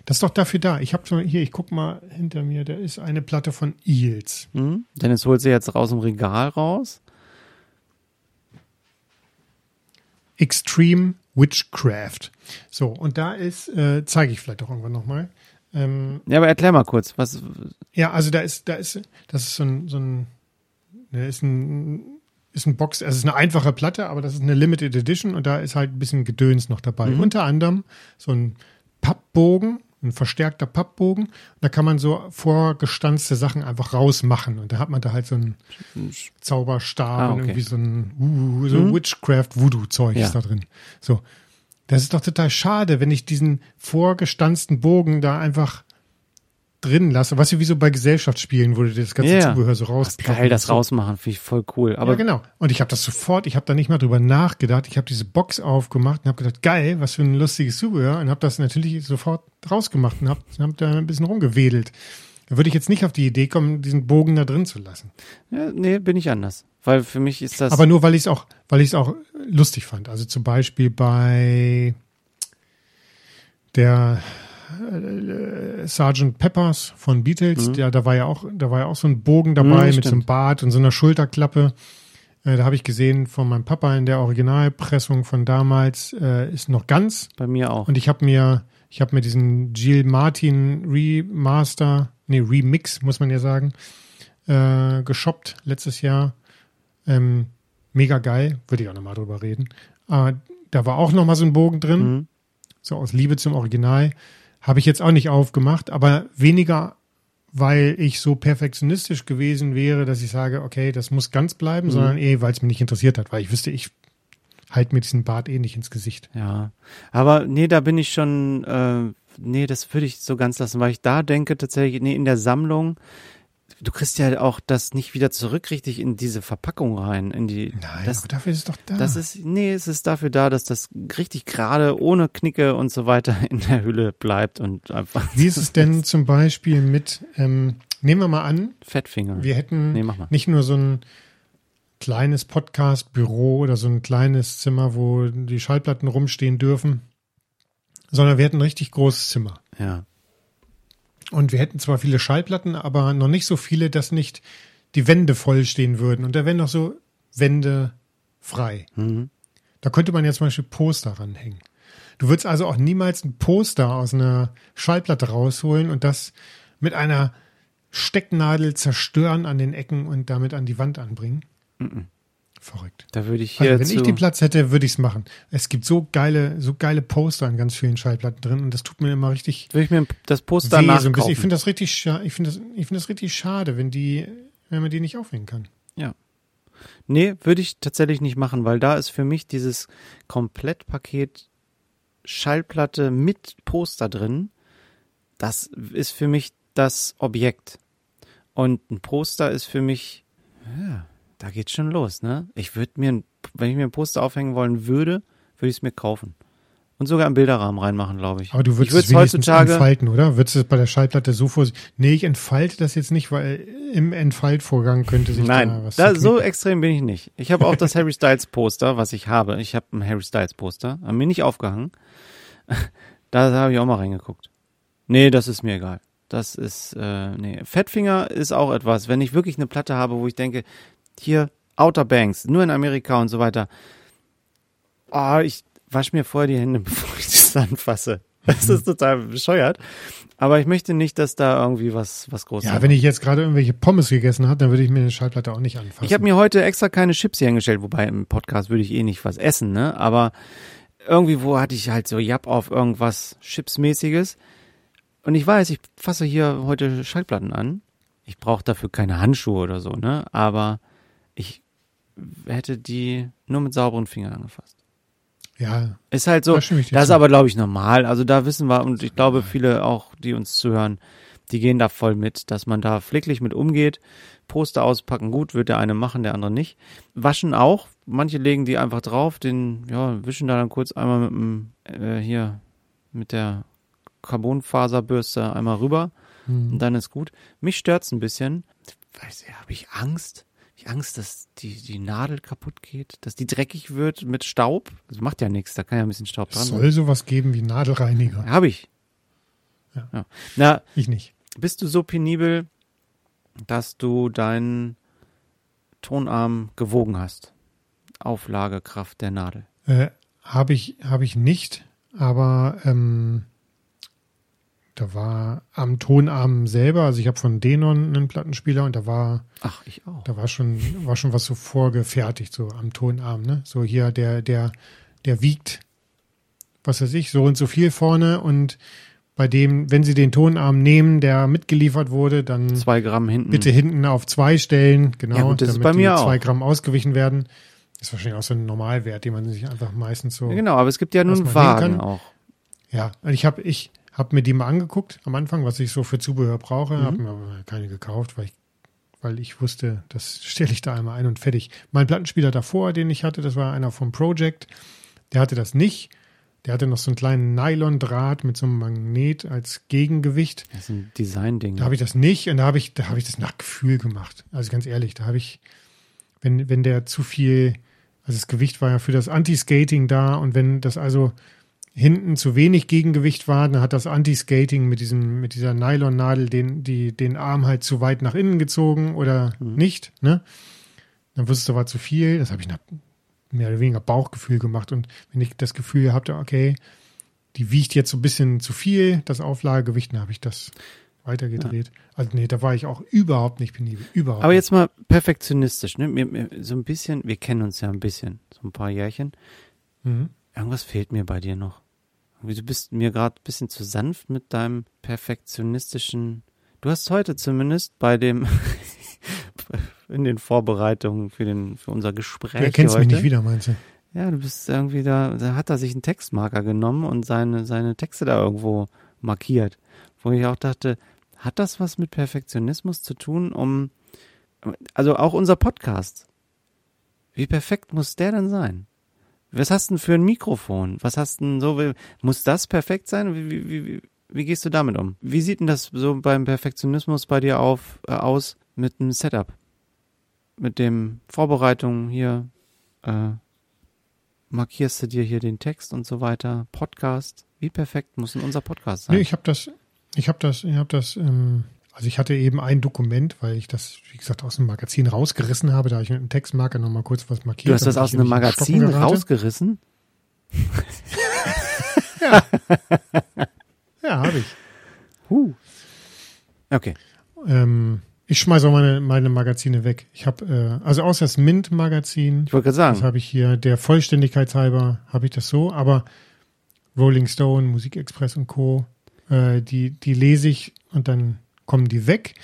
das ist doch dafür da. Ich habe schon hier, ich guck mal hinter mir, da ist eine Platte von Eels. hm? Dennis holt sie jetzt aus dem Regal raus. Extreme Witchcraft. So, und da ist, äh, zeige ich vielleicht auch irgendwann nochmal. Ähm, Ja, aber erklär mal kurz, was, ja, also da ist, da ist, das ist so ein, so ein, ne, ist ein, ist ein Box, also es ist eine einfache Platte, aber das ist eine Limited Edition und da ist halt ein bisschen Gedöns noch dabei. Mhm. Unter anderem so ein Pappbogen, ein verstärkter Pappbogen. Da kann man so vorgestanzte Sachen einfach rausmachen und da hat man da halt so einen Zauberstab Ah, und okay. irgendwie so ein uh, so Mhm. Witchcraft-Voodoo-Zeug Ja. ist da drin. So. Das ist doch total schade, wenn ich diesen vorgestanzten Bogen da einfach drin lasse. Was wie so bei Gesellschaftsspielen, wo du das ganze Ja. Zubehör so rausploppen geil, das so. rausmachen, finde ich voll cool. Aber ja, genau. Und ich habe das sofort, ich habe da nicht mal drüber nachgedacht. Ich habe diese Box aufgemacht und habe gedacht, geil, was für ein lustiges Zubehör. Und habe das natürlich sofort rausgemacht und habe hab da ein bisschen rumgewedelt. Da würde ich jetzt nicht auf die Idee kommen, diesen Bogen da drin zu lassen. ja, nee, bin ich anders. Weil für mich ist das. Aber nur, weil ich es auch, weil ich es auch lustig fand. Also zum Beispiel bei der äh, Sergeant Peppers von Beatles, Mhm. ja, da war ja auch, da war ja auch so ein Bogen dabei Mhm, mit so einem. Bart und so einer Schulterklappe. Äh, da habe ich gesehen von meinem Papa in der Originalpressung von damals, äh, ist noch ganz. Bei mir auch. Und ich habe mir, ich habe mir diesen Jill Martin Remaster, nee, Remix, muss man ja sagen, äh, geshoppt letztes Jahr. Ähm, mega geil, würde ich auch nochmal drüber reden. Aber da war auch nochmal so ein Bogen drin, Mhm. so aus Liebe zum Original. Habe ich jetzt auch nicht aufgemacht, aber weniger, weil ich so perfektionistisch gewesen wäre, dass ich sage, okay, das muss ganz bleiben, Mhm. sondern eh, weil es mich nicht interessiert hat, weil ich wüsste, ich halte mir diesen Bart eh nicht ins Gesicht. Ja, aber nee, da bin ich schon, äh, nee, das würde ich so ganz lassen, weil ich da denke tatsächlich, nee, in der Sammlung, du kriegst ja auch das nicht wieder zurück richtig in diese Verpackung rein, in die, Nein, das, aber dafür ist es doch da. das ist, nee, es ist dafür da, dass das richtig gerade, ohne Knicke und so weiter [laughs] in der Hülle bleibt und einfach Wie ist es denn [laughs] zum Beispiel mit, ähm, nehmen wir mal an, Fettfinger. wir hätten Nee, nicht nur so ein kleines Podcast-Büro oder so ein kleines Zimmer, wo die Schallplatten rumstehen dürfen, sondern wir hätten ein richtig großes Zimmer. Ja, Und wir hätten zwar viele Schallplatten, aber noch nicht so viele, dass nicht die Wände voll stehen würden. Und da wären noch so Wände frei. mhm. Da könnte man ja zum Beispiel Poster ranhängen. Du würdest also auch niemals ein Poster aus einer Schallplatte rausholen und das mit einer Stecknadel zerstören an den Ecken und damit an die Wand anbringen. Verrückt. da würde ich hier Also wenn ich den Platz hätte, würde ich es machen. Es gibt so geile, so geile Poster an ganz vielen Schallplatten drin und das tut mir immer richtig würde ich mir das Poster weh, so nachkaufen. bisschen. Ich finde das richtig, scha- ich finde das, ich finde das richtig schade, wenn die, wenn man die nicht aufhängen kann. Ja. Nee, würde ich tatsächlich nicht machen, weil da ist für mich dieses Komplettpaket Schallplatte mit Poster drin. Das ist für mich das Objekt. Und ein Poster ist für mich, ja, da geht's schon los, ne? Ich würde mir, wenn ich mir ein Poster aufhängen wollen würde, würde ich es mir kaufen. Und sogar im Bilderrahmen reinmachen, glaube ich. Aber du würdest würde es heutzutage, entfalten, oder? Würdest du es bei der Schallplatte so vor? Nee, ich entfalte das jetzt nicht, weil im Entfaltvorgang könnte sich da Nein, was da, so extrem bin ich nicht. Ich habe auch das [laughs] Harry Styles Poster, was ich habe. Ich habe ein Harry Styles Poster, haben mir nicht aufgehangen. [laughs] Da habe ich auch mal reingeguckt. Nee, das ist mir egal. Das ist, äh, nee. Fettfinger ist auch etwas, wenn ich wirklich eine Platte habe, wo ich denke, hier, Outer Banks, nur in Amerika und so weiter. Oh, ich wasche mir vorher die Hände, [laughs] bevor ich das anfasse. Das ist total bescheuert. Aber ich möchte nicht, dass da irgendwie was, was Großes Ja, wenn ich jetzt gerade irgendwelche Pommes gegessen habe, dann würde ich mir eine Schallplatte auch nicht anfassen. Ich habe mir heute extra keine Chips hier hingestellt, wobei im Podcast würde ich eh nicht was essen, ne? Aber irgendwie, wo hatte ich halt so Japp auf irgendwas Chipsmäßiges. Und ich weiß, ich fasse hier heute Schallplatten an. Ich brauche dafür keine Handschuhe oder so, ne? Aber ich hätte die nur mit sauberen Fingern angefasst. ja, Ist halt so, Da das ist aber, glaube ich, normal. Also da wissen wir, und ich glaube, viele auch, die uns zuhören, die gehen da voll mit, dass man da pfleglich mit umgeht. Poster auspacken, gut, wird der eine machen, der andere nicht. Waschen auch. Manche legen die einfach drauf, den, ja, wischen da dann kurz einmal mit dem, äh, hier, mit der Carbonfaserbürste einmal rüber hm. und dann ist gut. Mich stört's ein bisschen. Weiß ich, habe ich Angst? Hab ich Angst, dass die, die Nadel kaputt geht, dass die dreckig wird mit Staub? Das macht ja nichts, da kann ja ein bisschen Staub es dran sein. soll sowas geben wie Nadelreiniger. Habe ich. Ja. Ja. Na, Ich nicht. bist du so penibel, dass du deinen Tonarm gewogen hast? Auflagekraft der Nadel. Äh, habe ich, habe ich nicht, aber ähm, da war am Tonarm selber, also ich habe von Denon einen Plattenspieler und da war, Ach, ich auch. da war schon, war schon was so vorgefertigt, so am Tonarm, ne? So hier, der, der, der wiegt, was weiß ich, so und so viel vorne und bei dem, wenn Sie den Tonarm nehmen, der mitgeliefert wurde, dann Zwei Gramm hinten. bitte hinten auf zwei stellen, genau, Ja, gut, das ist damit bei mir die auch. zwei Gramm ausgewichen werden. Das ist wahrscheinlich auch so ein Normalwert, den man sich einfach meistens so. Ja, genau, aber es gibt ja nun Wagen auch. Ja, und ich habe ich hab mir die mal angeguckt am Anfang, was ich so für Zubehör brauche, Mhm. habe mir aber keine gekauft, weil ich, weil ich wusste, das stelle ich da einmal ein und fertig. Mein Plattenspieler davor, den ich hatte, das war einer vom Project, der hatte das nicht. Der hatte noch so einen kleinen Nylon-Draht mit so einem Magnet als Gegengewicht. Das ist ein Design-Ding. Da habe ich das nicht und da habe ich, da habe ich das nach Gefühl gemacht. Also ganz ehrlich, da habe ich, wenn, wenn der zu viel, also das Gewicht war ja für das Anti-Skating da und wenn das also hinten zu wenig Gegengewicht war, dann hat das Anti-Skating mit diesem, mit dieser Nylonnadel den, die, den Arm halt zu weit nach innen gezogen oder mhm. nicht, ne? Dann wusstest du, war zu viel. Das habe ich nach mehr oder weniger Bauchgefühl gemacht. Und wenn ich das Gefühl hatte, okay, die wiegt jetzt so ein bisschen zu viel, das Auflagegewicht, dann habe ich das weitergedreht. Ja. Also nee, da war ich auch überhaupt nicht penibel. Überhaupt Aber nicht. jetzt mal perfektionistisch, ne? So ein bisschen, wir kennen uns ja ein bisschen, so ein paar Jährchen. Mhm. Irgendwas fehlt mir bei dir noch. Du bist mir gerade ein bisschen zu sanft mit deinem perfektionistischen. Du hast heute zumindest bei dem [laughs] in den Vorbereitungen für den für unser Gespräch. Du erkennst heute, mich nicht wieder, meinst du? Ja, du bist irgendwie da, da hat er sich einen Textmarker genommen und seine, seine Texte da irgendwo markiert. Wo ich auch dachte, hat das was mit Perfektionismus zu tun, um, also auch unser Podcast. Wie perfekt muss der denn sein? Was hast du denn für ein Mikrofon? Was hast du denn so, muss das perfekt sein? Wie, wie, wie, wie gehst du damit um? Wie sieht denn das so beim Perfektionismus bei dir auf, äh, aus mit einem Setup? Mit dem Vorbereitung hier, äh, markierst du dir hier den Text und so weiter, Podcast. Wie perfekt muss denn unser Podcast sein? Nee, ich habe das, ich habe das, ich habe das, ähm, also ich hatte eben ein Dokument, weil ich das, wie gesagt, aus dem Magazin rausgerissen habe, da ich mit einem Textmarker nochmal kurz was markiert. Du hast das aus einem Magazin rausgerissen? [laughs] ja. ja, habe ich. Huh. Okay. Ähm, ich schmeiße auch meine, meine Magazine weg. Ich habe, äh, also außer das Mint-Magazin. Ich wollte gerade sagen. Das habe ich hier, der Vollständigkeit halber habe ich das so, aber Rolling Stone, Musikexpress und Co., äh, die, die lese ich und dann kommen die weg.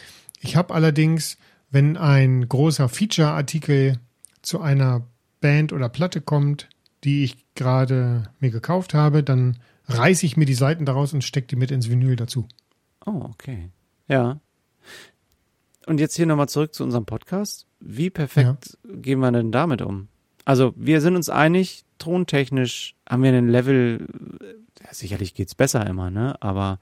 Ich habe allerdings, wenn ein großer Feature-Artikel zu einer Band oder Platte kommt, die ich gerade mir gekauft habe, dann reiße ich mir die Seiten daraus und stecke die mit ins Vinyl dazu. Oh, okay. Ja. Und jetzt hier nochmal zurück zu unserem Podcast. Wie perfekt ja. gehen wir denn damit um? Also, wir sind uns einig, tontechnisch haben wir einen Level, ja, sicherlich geht's besser immer, ne? Aber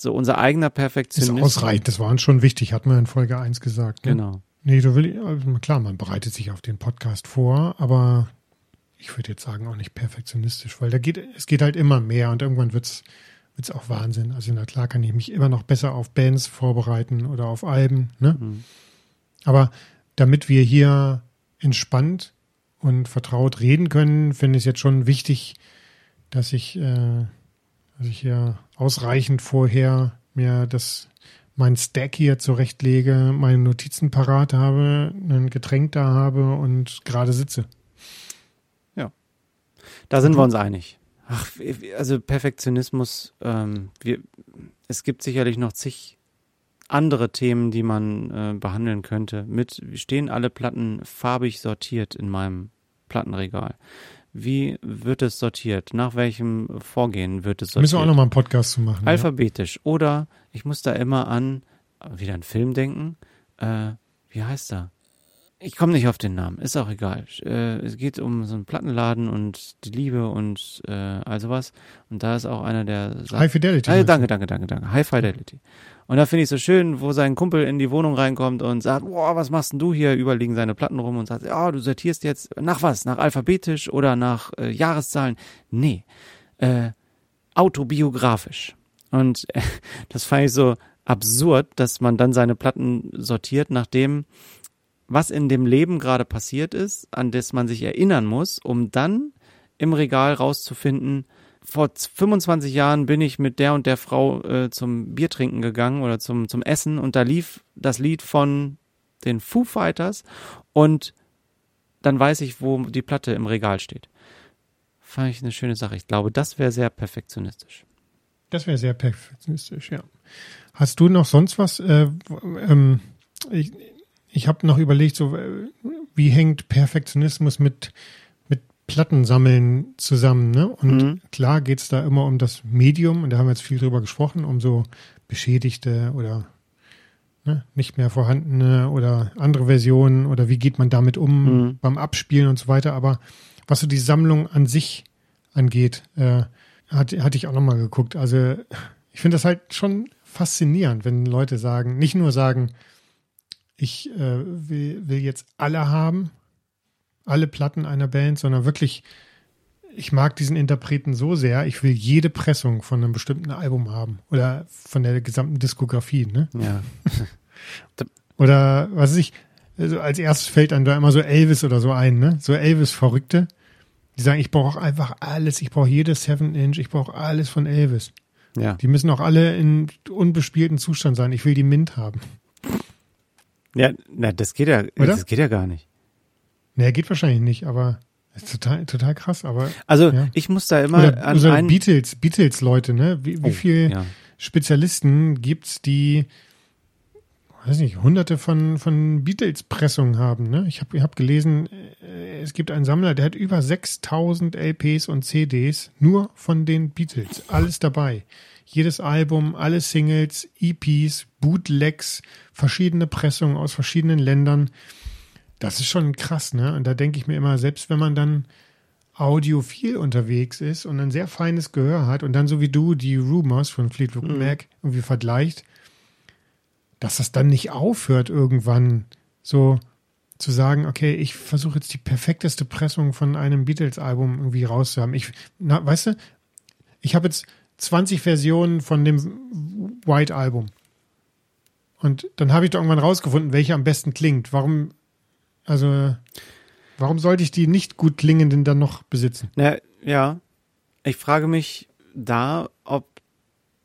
so unser eigener Perfektionismus. Ist ausreichend, das war uns schon wichtig, hat man in Folge 1 gesagt. Ne? Genau. Nee, du willst, also klar, man bereitet sich auf den Podcast vor, aber ich würde jetzt sagen auch nicht perfektionistisch, weil da geht, es geht halt immer mehr und irgendwann wird's wird's auch Wahnsinn. Also na klar kann ich mich immer noch besser auf Bands vorbereiten oder auf Alben, ne? Mhm. Aber damit wir hier entspannt und vertraut reden können, finde ich es jetzt schon wichtig, dass ich, äh, dass ich hier ausreichend vorher mir das mein Stack hier zurechtlege, meine Notizen parat habe, ein Getränk da habe und gerade sitze. Ja. Da sind wir uns einig. Ach, also Perfektionismus, ähm, wir, es gibt sicherlich noch zig andere Themen, die man äh, behandeln könnte. Mit stehen alle Platten farbig sortiert in meinem Plattenregal. Wie wird es sortiert? Nach welchem Vorgehen wird es sortiert? Müssen wir auch nochmal einen Podcast zu machen. Alphabetisch. Ja. Oder ich muss da immer an, wieder einen Film denken. Äh, wie heißt er? Ich komme nicht auf den Namen, ist auch egal. Äh, es geht um so einen Plattenladen und die Liebe und äh, all sowas. Und da ist auch einer, der sagt, High Fidelity. Äh, danke, danke, danke, danke. High Fidelity. Und da finde ich so schön, wo sein Kumpel in die Wohnung reinkommt und sagt, boah, was machst denn du hier? Überliegen seine Platten rum und sagt, ja, du sortierst jetzt nach was? Nach alphabetisch oder nach äh, Jahreszahlen? Nee, äh, autobiografisch. Und äh, [laughs] das fand ich so absurd, dass man dann seine Platten sortiert, nachdem was in dem Leben gerade passiert ist, an das man sich erinnern muss, um dann im Regal rauszufinden, vor 25 Jahren bin ich mit der und der Frau äh, zum Bier trinken gegangen oder zum, zum Essen und da lief das Lied von den Foo Fighters und dann weiß ich, wo die Platte im Regal steht. Fand ich eine schöne Sache. Ich glaube, das wäre sehr perfektionistisch. Das wäre sehr perfektionistisch, ja. Hast du noch sonst was? Äh, ähm, ich, ich habe noch überlegt, so äh, wie hängt Perfektionismus mit mit Plattensammeln zusammen, ne? Und mhm. klar geht's da immer um das Medium, und da haben wir jetzt viel drüber gesprochen, um so beschädigte oder ne, nicht mehr vorhandene oder andere Versionen oder wie geht man damit um mhm. beim Abspielen und so weiter. Aber was so die Sammlung an sich angeht, äh, hat, hatte ich auch nochmal geguckt. Also ich finde das halt schon faszinierend, wenn Leute sagen, nicht nur sagen, ich äh, will, will jetzt alle haben, alle Platten einer Band, sondern wirklich ich mag diesen Interpreten so sehr, ich will jede Pressung von einem bestimmten Album haben oder von der gesamten Diskografie, ne? Ja. [laughs] Oder was weiß ich, also als erstes fällt dann da immer so Elvis oder so ein, ne? So Elvis-Verrückte. Die sagen, ich brauche einfach alles, ich brauche jedes Seven Inch, ich brauche alles von Elvis. Ja. Die müssen auch alle in unbespielten Zustand sein. Ich will die Mint haben. Ja, na, das geht ja, Oder? das geht ja gar nicht. Naja, geht wahrscheinlich nicht, aber ist total, total krass, aber. Also Ja. ich muss da immer Oder, an einen, Beatles, Beatles-Leute, ne? Wie, wie Oh, viel ja. Spezialisten gibt's, die, weiß nicht, hunderte von, von Beatles-Pressungen haben, ne? Ich habe ich hab gelesen, äh, es gibt einen Sammler, der hat über 6000 LPs und CDs nur von den Beatles. Alles dabei. Jedes Album, alle Singles, EPs, Bootlegs, verschiedene Pressungen aus verschiedenen Ländern. Das ist schon krass, ne? Und da denke ich mir immer, selbst wenn man dann audiophil unterwegs ist und ein sehr feines Gehör hat und dann so wie du die Rumors von Fleetwood Mac irgendwie vergleicht, dass das dann nicht aufhört irgendwann so zu sagen, okay, ich versuche jetzt die perfekteste Pressung von einem Beatles-Album irgendwie rauszuhaben. Ich, na, weißt du, ich habe jetzt 20 Versionen von dem White-Album. Und dann habe ich da irgendwann rausgefunden, welche am besten klingt. Warum, also, warum sollte ich die nicht gut klingenden dann noch besitzen? Na, ja, ich frage mich da, ob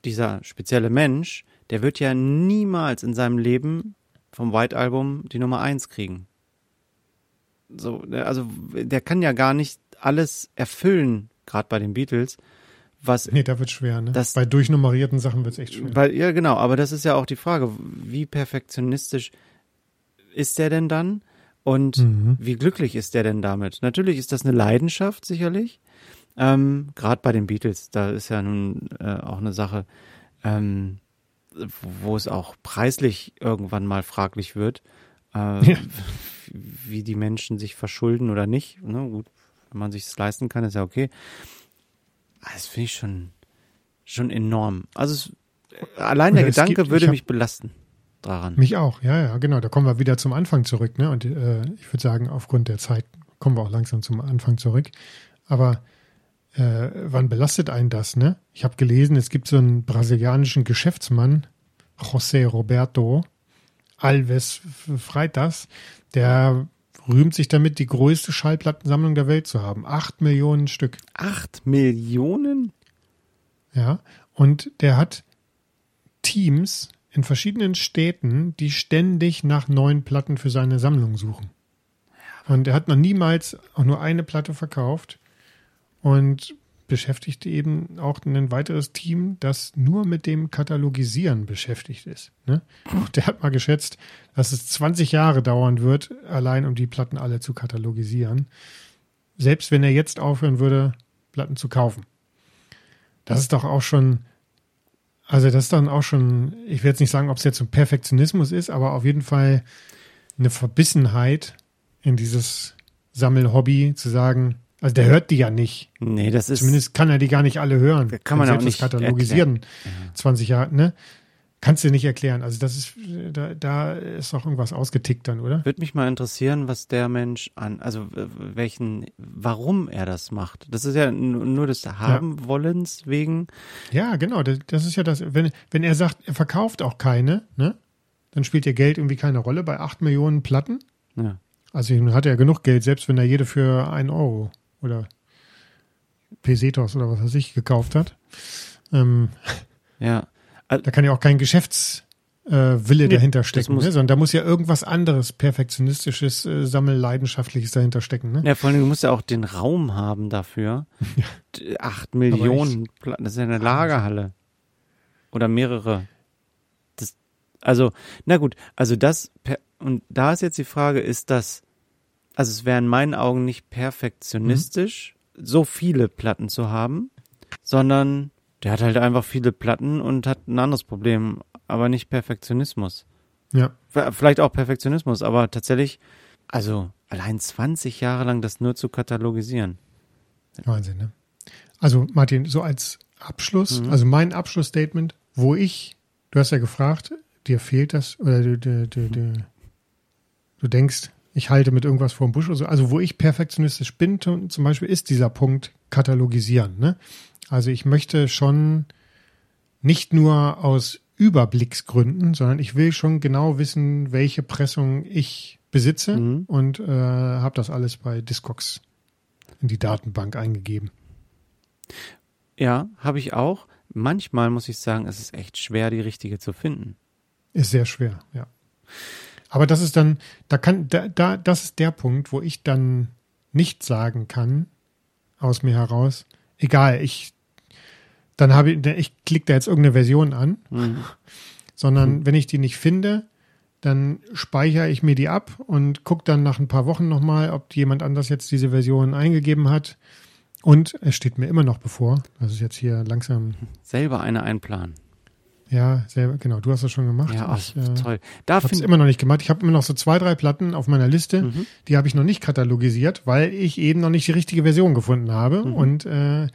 dieser spezielle Mensch, der wird ja niemals in seinem Leben vom White Album die Nummer eins kriegen. So, also der kann ja gar nicht alles erfüllen, gerade bei den Beatles, was Nee, da wird schwer, ne? Das- Bei durchnummerierten Sachen wird es echt schwer. Weil, ja, genau, aber das ist ja auch die Frage, wie perfektionistisch ist der denn dann? Und Mhm. wie glücklich ist der denn damit? Natürlich ist das eine Leidenschaft, sicherlich. Ähm, Gerade bei den Beatles, da ist ja nun äh, auch eine Sache, ähm, wo es auch preislich irgendwann mal fraglich wird, äh, Ja. wie die Menschen sich verschulden oder nicht. Ne? Gut, wenn man sich es leisten kann, ist ja okay. Aber Das finde ich schon, schon enorm. Also es, allein Oder der Gedanke gibt- würde hab- mich belasten daran. Mich auch, ja, ja, genau. Da kommen wir wieder zum Anfang zurück, ne? Und äh, ich würde sagen, aufgrund der Zeit kommen wir auch langsam zum Anfang zurück. Aber äh, wann belastet einen das, ne? Ich habe gelesen, es gibt so einen brasilianischen Geschäftsmann, José Roberto Alves Freitas, der rühmt sich damit, die größte Schallplattensammlung der Welt zu haben. Acht Millionen Stück. Acht Millionen? Ja, und der hat Teams in verschiedenen Städten, die ständig nach neuen Platten für seine Sammlung suchen. Und er hat noch niemals auch nur eine Platte verkauft und beschäftigt eben auch ein weiteres Team, das nur mit dem Katalogisieren beschäftigt ist. Ne? Der hat mal geschätzt, dass es 20 Jahre dauern wird, allein um die Platten alle zu katalogisieren. Selbst wenn er jetzt aufhören würde, Platten zu kaufen. Das ist doch auch schon, also das ist dann auch schon, ich werde jetzt nicht sagen, ob es jetzt ein Perfektionismus ist, aber auf jeden Fall eine Verbissenheit in dieses Sammelhobby zu sagen, also der hört die ja nicht. Nee, das ist. Zumindest kann er die gar nicht alle hören. Kann man auch nicht Katalogisieren 20 Jahre, ne? Kannst du nicht erklären. Also das ist, da, da ist doch irgendwas ausgetickt dann, oder? Würde mich mal interessieren, was der Mensch an, also welchen, warum er das macht. Das ist ja nur des Haben-Wollens wegen. Ja, genau. Das, das ist ja das, wenn, wenn er sagt, er verkauft auch keine, ne? Dann spielt ihr Geld irgendwie keine Rolle bei 8 Millionen Platten. Ja. Also hat er ja genug Geld, selbst wenn er jede für einen Euro oder Pesetos oder was weiß ich gekauft hat. Ähm, Ja. da kann ja auch kein Geschäftswille äh, Nee, dahinter stecken, ne? sondern da muss ja irgendwas anderes, perfektionistisches, äh, Sammelleidenschaftliches dahinter stecken. Ne? Ja, vor allem, du musst ja auch den Raum haben dafür. [laughs] D- Acht Millionen Platten, das ist ja eine Lagerhalle. Oder mehrere. Das, also, na gut, also das, per- und da ist jetzt die Frage, ist das, also es wäre in meinen Augen nicht perfektionistisch, so viele Platten zu haben, sondern der hat halt einfach viele Platten und hat ein anderes Problem, aber nicht Perfektionismus. Ja. Vielleicht auch Perfektionismus, aber tatsächlich, also allein 20 Jahre lang das nur zu katalogisieren. Wahnsinn, ne? Also, Martin, so als Abschluss, Mhm. also mein Abschlussstatement, wo ich, du hast ja gefragt, dir fehlt das, oder du, du, du, du, du denkst, ich halte mit irgendwas vor dem Busch oder so. Also wo ich perfektionistisch bin, zum Beispiel, ist dieser Punkt katalogisieren. Ne? Also ich möchte schon nicht nur aus Überblicksgründen, sondern ich will schon genau wissen, welche Pressung ich besitze mhm. und äh, habe das alles bei Discogs in die Datenbank eingegeben. Ja, habe ich auch. Manchmal muss ich sagen, es ist echt schwer, die richtige zu finden. Ist sehr schwer, ja. Aber das ist dann, da kann, da, da, das ist der Punkt, wo ich dann nicht sagen kann, aus mir heraus, egal, ich, dann habe ich, ich klicke da jetzt irgendeine Version an, mhm. [laughs] sondern mhm. wenn ich die nicht finde, dann speichere ich mir die ab und gucke dann nach ein paar Wochen nochmal, ob jemand anders jetzt diese Version eingegeben hat. Und es steht mir immer noch bevor, das ist jetzt hier langsam. Selber eine einplanen. Ja, selber, genau. Du hast das schon gemacht. Ja, ach, ich, äh, toll. Da habe es immer noch nicht gemacht. Ich habe immer noch so zwei, drei Platten auf meiner Liste. Mhm. Die habe ich noch nicht katalogisiert, weil ich eben noch nicht die richtige Version gefunden habe. Mhm. Und äh,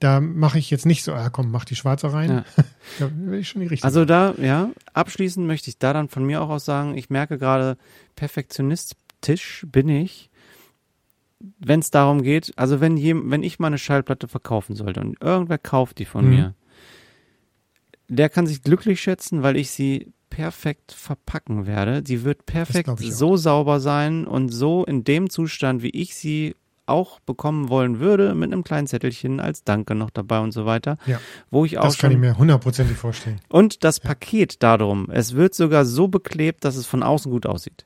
da mache ich jetzt nicht so, ah komm, mach die schwarze rein. Ja. [laughs] da will ich schon die richtige. Also da, ja, abschließend möchte ich da dann von mir auch aus sagen, ich merke gerade, perfektionistisch bin ich, wenn es darum geht, also wenn, je, wenn ich meine Schallplatte verkaufen sollte und irgendwer kauft die von mhm. mir, der kann sich glücklich schätzen, weil ich sie perfekt verpacken werde. Die wird perfekt so sauber sein und so in dem Zustand, wie ich sie auch bekommen wollen würde, mit einem kleinen Zettelchen als Danke noch dabei und so weiter. Ja. Wo ich auch das kann ich mir hundertprozentig vorstellen. Und das ja. Paket darum, es wird sogar so beklebt, dass es von außen gut aussieht.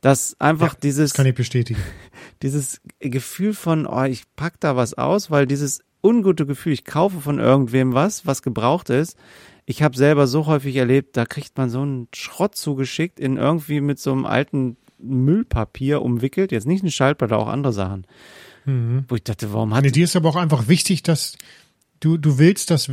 Dass einfach ja, dieses. Das kann ich bestätigen. [laughs] Dieses Gefühl von, oh, ich pack da was aus, weil dieses ungute Gefühl, ich kaufe von irgendwem was, was gebraucht ist, ich habe selber so häufig erlebt, da kriegt man so einen Schrott zugeschickt, in irgendwie mit so einem alten Müllpapier umwickelt. Jetzt nicht eine Schallplatte, auch andere Sachen. Mhm. Wo ich dachte, warum hat. Nee, dir ist aber auch einfach wichtig, dass du, du willst, dass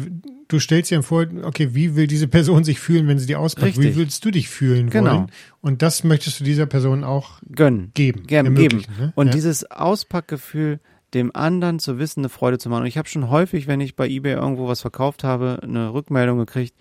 du stellst dir vor, okay, wie will diese Person sich fühlen, wenn sie die auspackt? Richtig. Wie willst du dich fühlen genau. wollen? Und das möchtest du dieser Person auch gönnen, geben, geben. geben. Ne? Und ja. dieses Auspackgefühl, dem anderen zu wissen, eine Freude zu machen. Und ich habe schon häufig, wenn ich bei eBay irgendwo was verkauft habe, eine Rückmeldung gekriegt.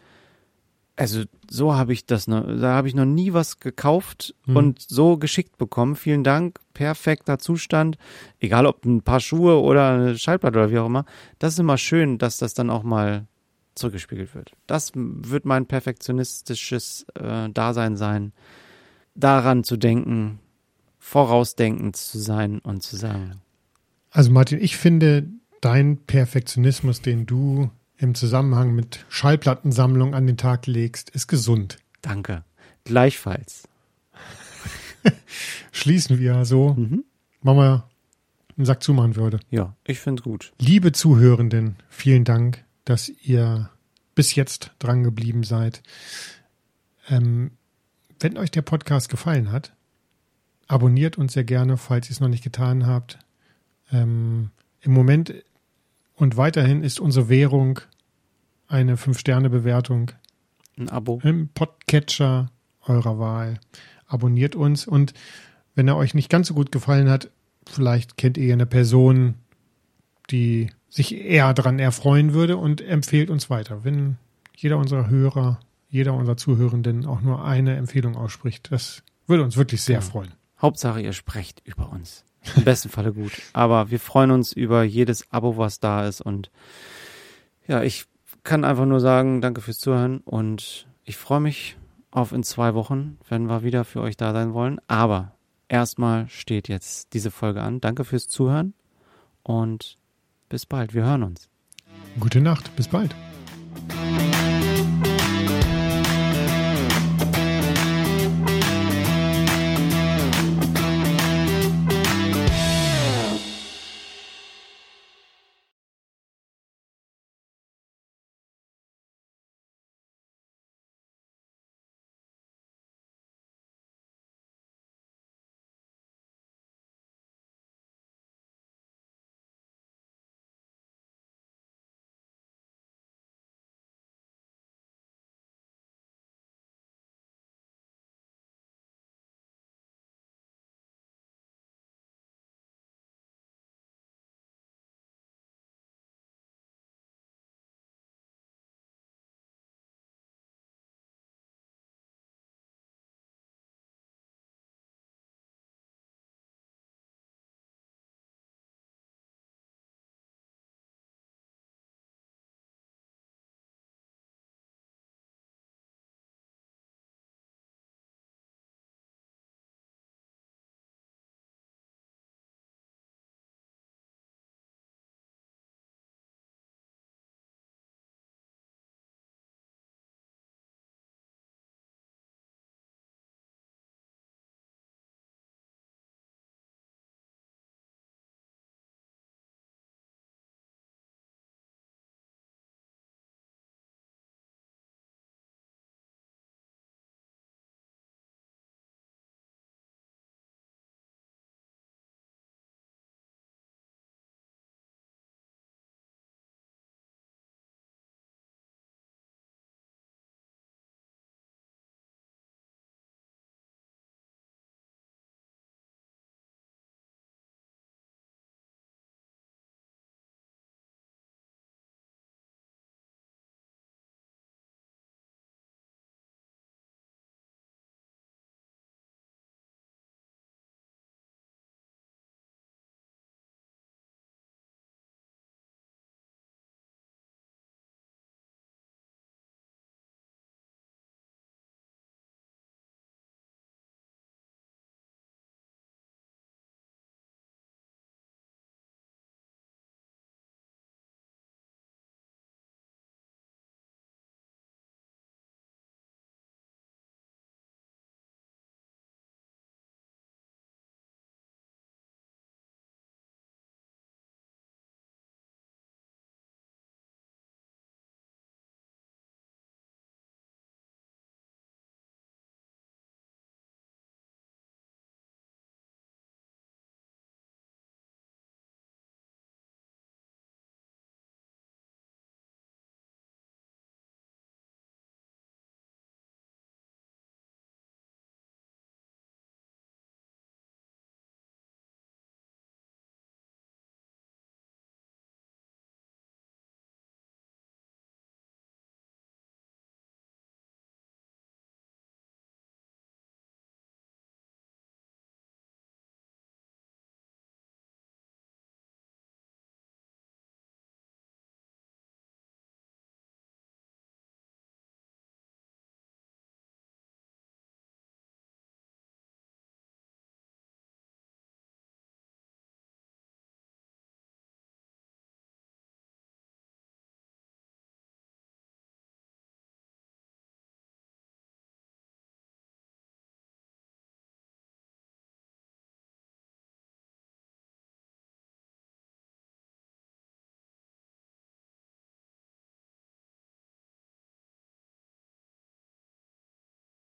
Also so habe ich das noch, da habe ich noch nie was gekauft hm. und so geschickt bekommen. Vielen Dank, perfekter Zustand, egal ob ein paar Schuhe oder eine Schallplatte oder wie auch immer. Das ist immer schön, dass das dann auch mal zurückgespiegelt wird. Das wird mein perfektionistisches äh, Dasein sein, daran zu denken, vorausdenkend zu sein und zu sagen, also Martin, ich finde dein Perfektionismus, den du im Zusammenhang mit Schallplattensammlung an den Tag legst, ist gesund. Danke. Gleichfalls. [laughs] Schließen wir so. Mhm. Mama einen Sack zumachen würde. Ja, ich finde gut. Liebe Zuhörenden, vielen Dank, dass ihr bis jetzt dran geblieben seid. Ähm, wenn euch der Podcast gefallen hat, abonniert uns sehr gerne, falls ihr es noch nicht getan habt. Ähm, Im Moment und weiterhin ist unsere Währung eine Fünf-Sterne-Bewertung. Ein Abo. Im Podcatcher eurer Wahl. Abonniert uns und wenn er euch nicht ganz so gut gefallen hat, vielleicht kennt ihr eine Person, die sich eher daran erfreuen würde und empfehlt uns weiter. Wenn jeder unserer Hörer, jeder unserer Zuhörenden auch nur eine Empfehlung ausspricht, das würde uns wirklich sehr genau. freuen. Hauptsache, ihr sprecht über uns. Im besten Falle gut. Aber wir freuen uns über jedes Abo, was da ist. Und ja, ich kann einfach nur sagen, danke fürs Zuhören und ich freue mich auf in zwei Wochen, wenn wir wieder für euch da sein wollen. Aber erstmal steht jetzt diese Folge an. Danke fürs Zuhören und bis bald. Wir hören uns. Gute Nacht. Bis bald.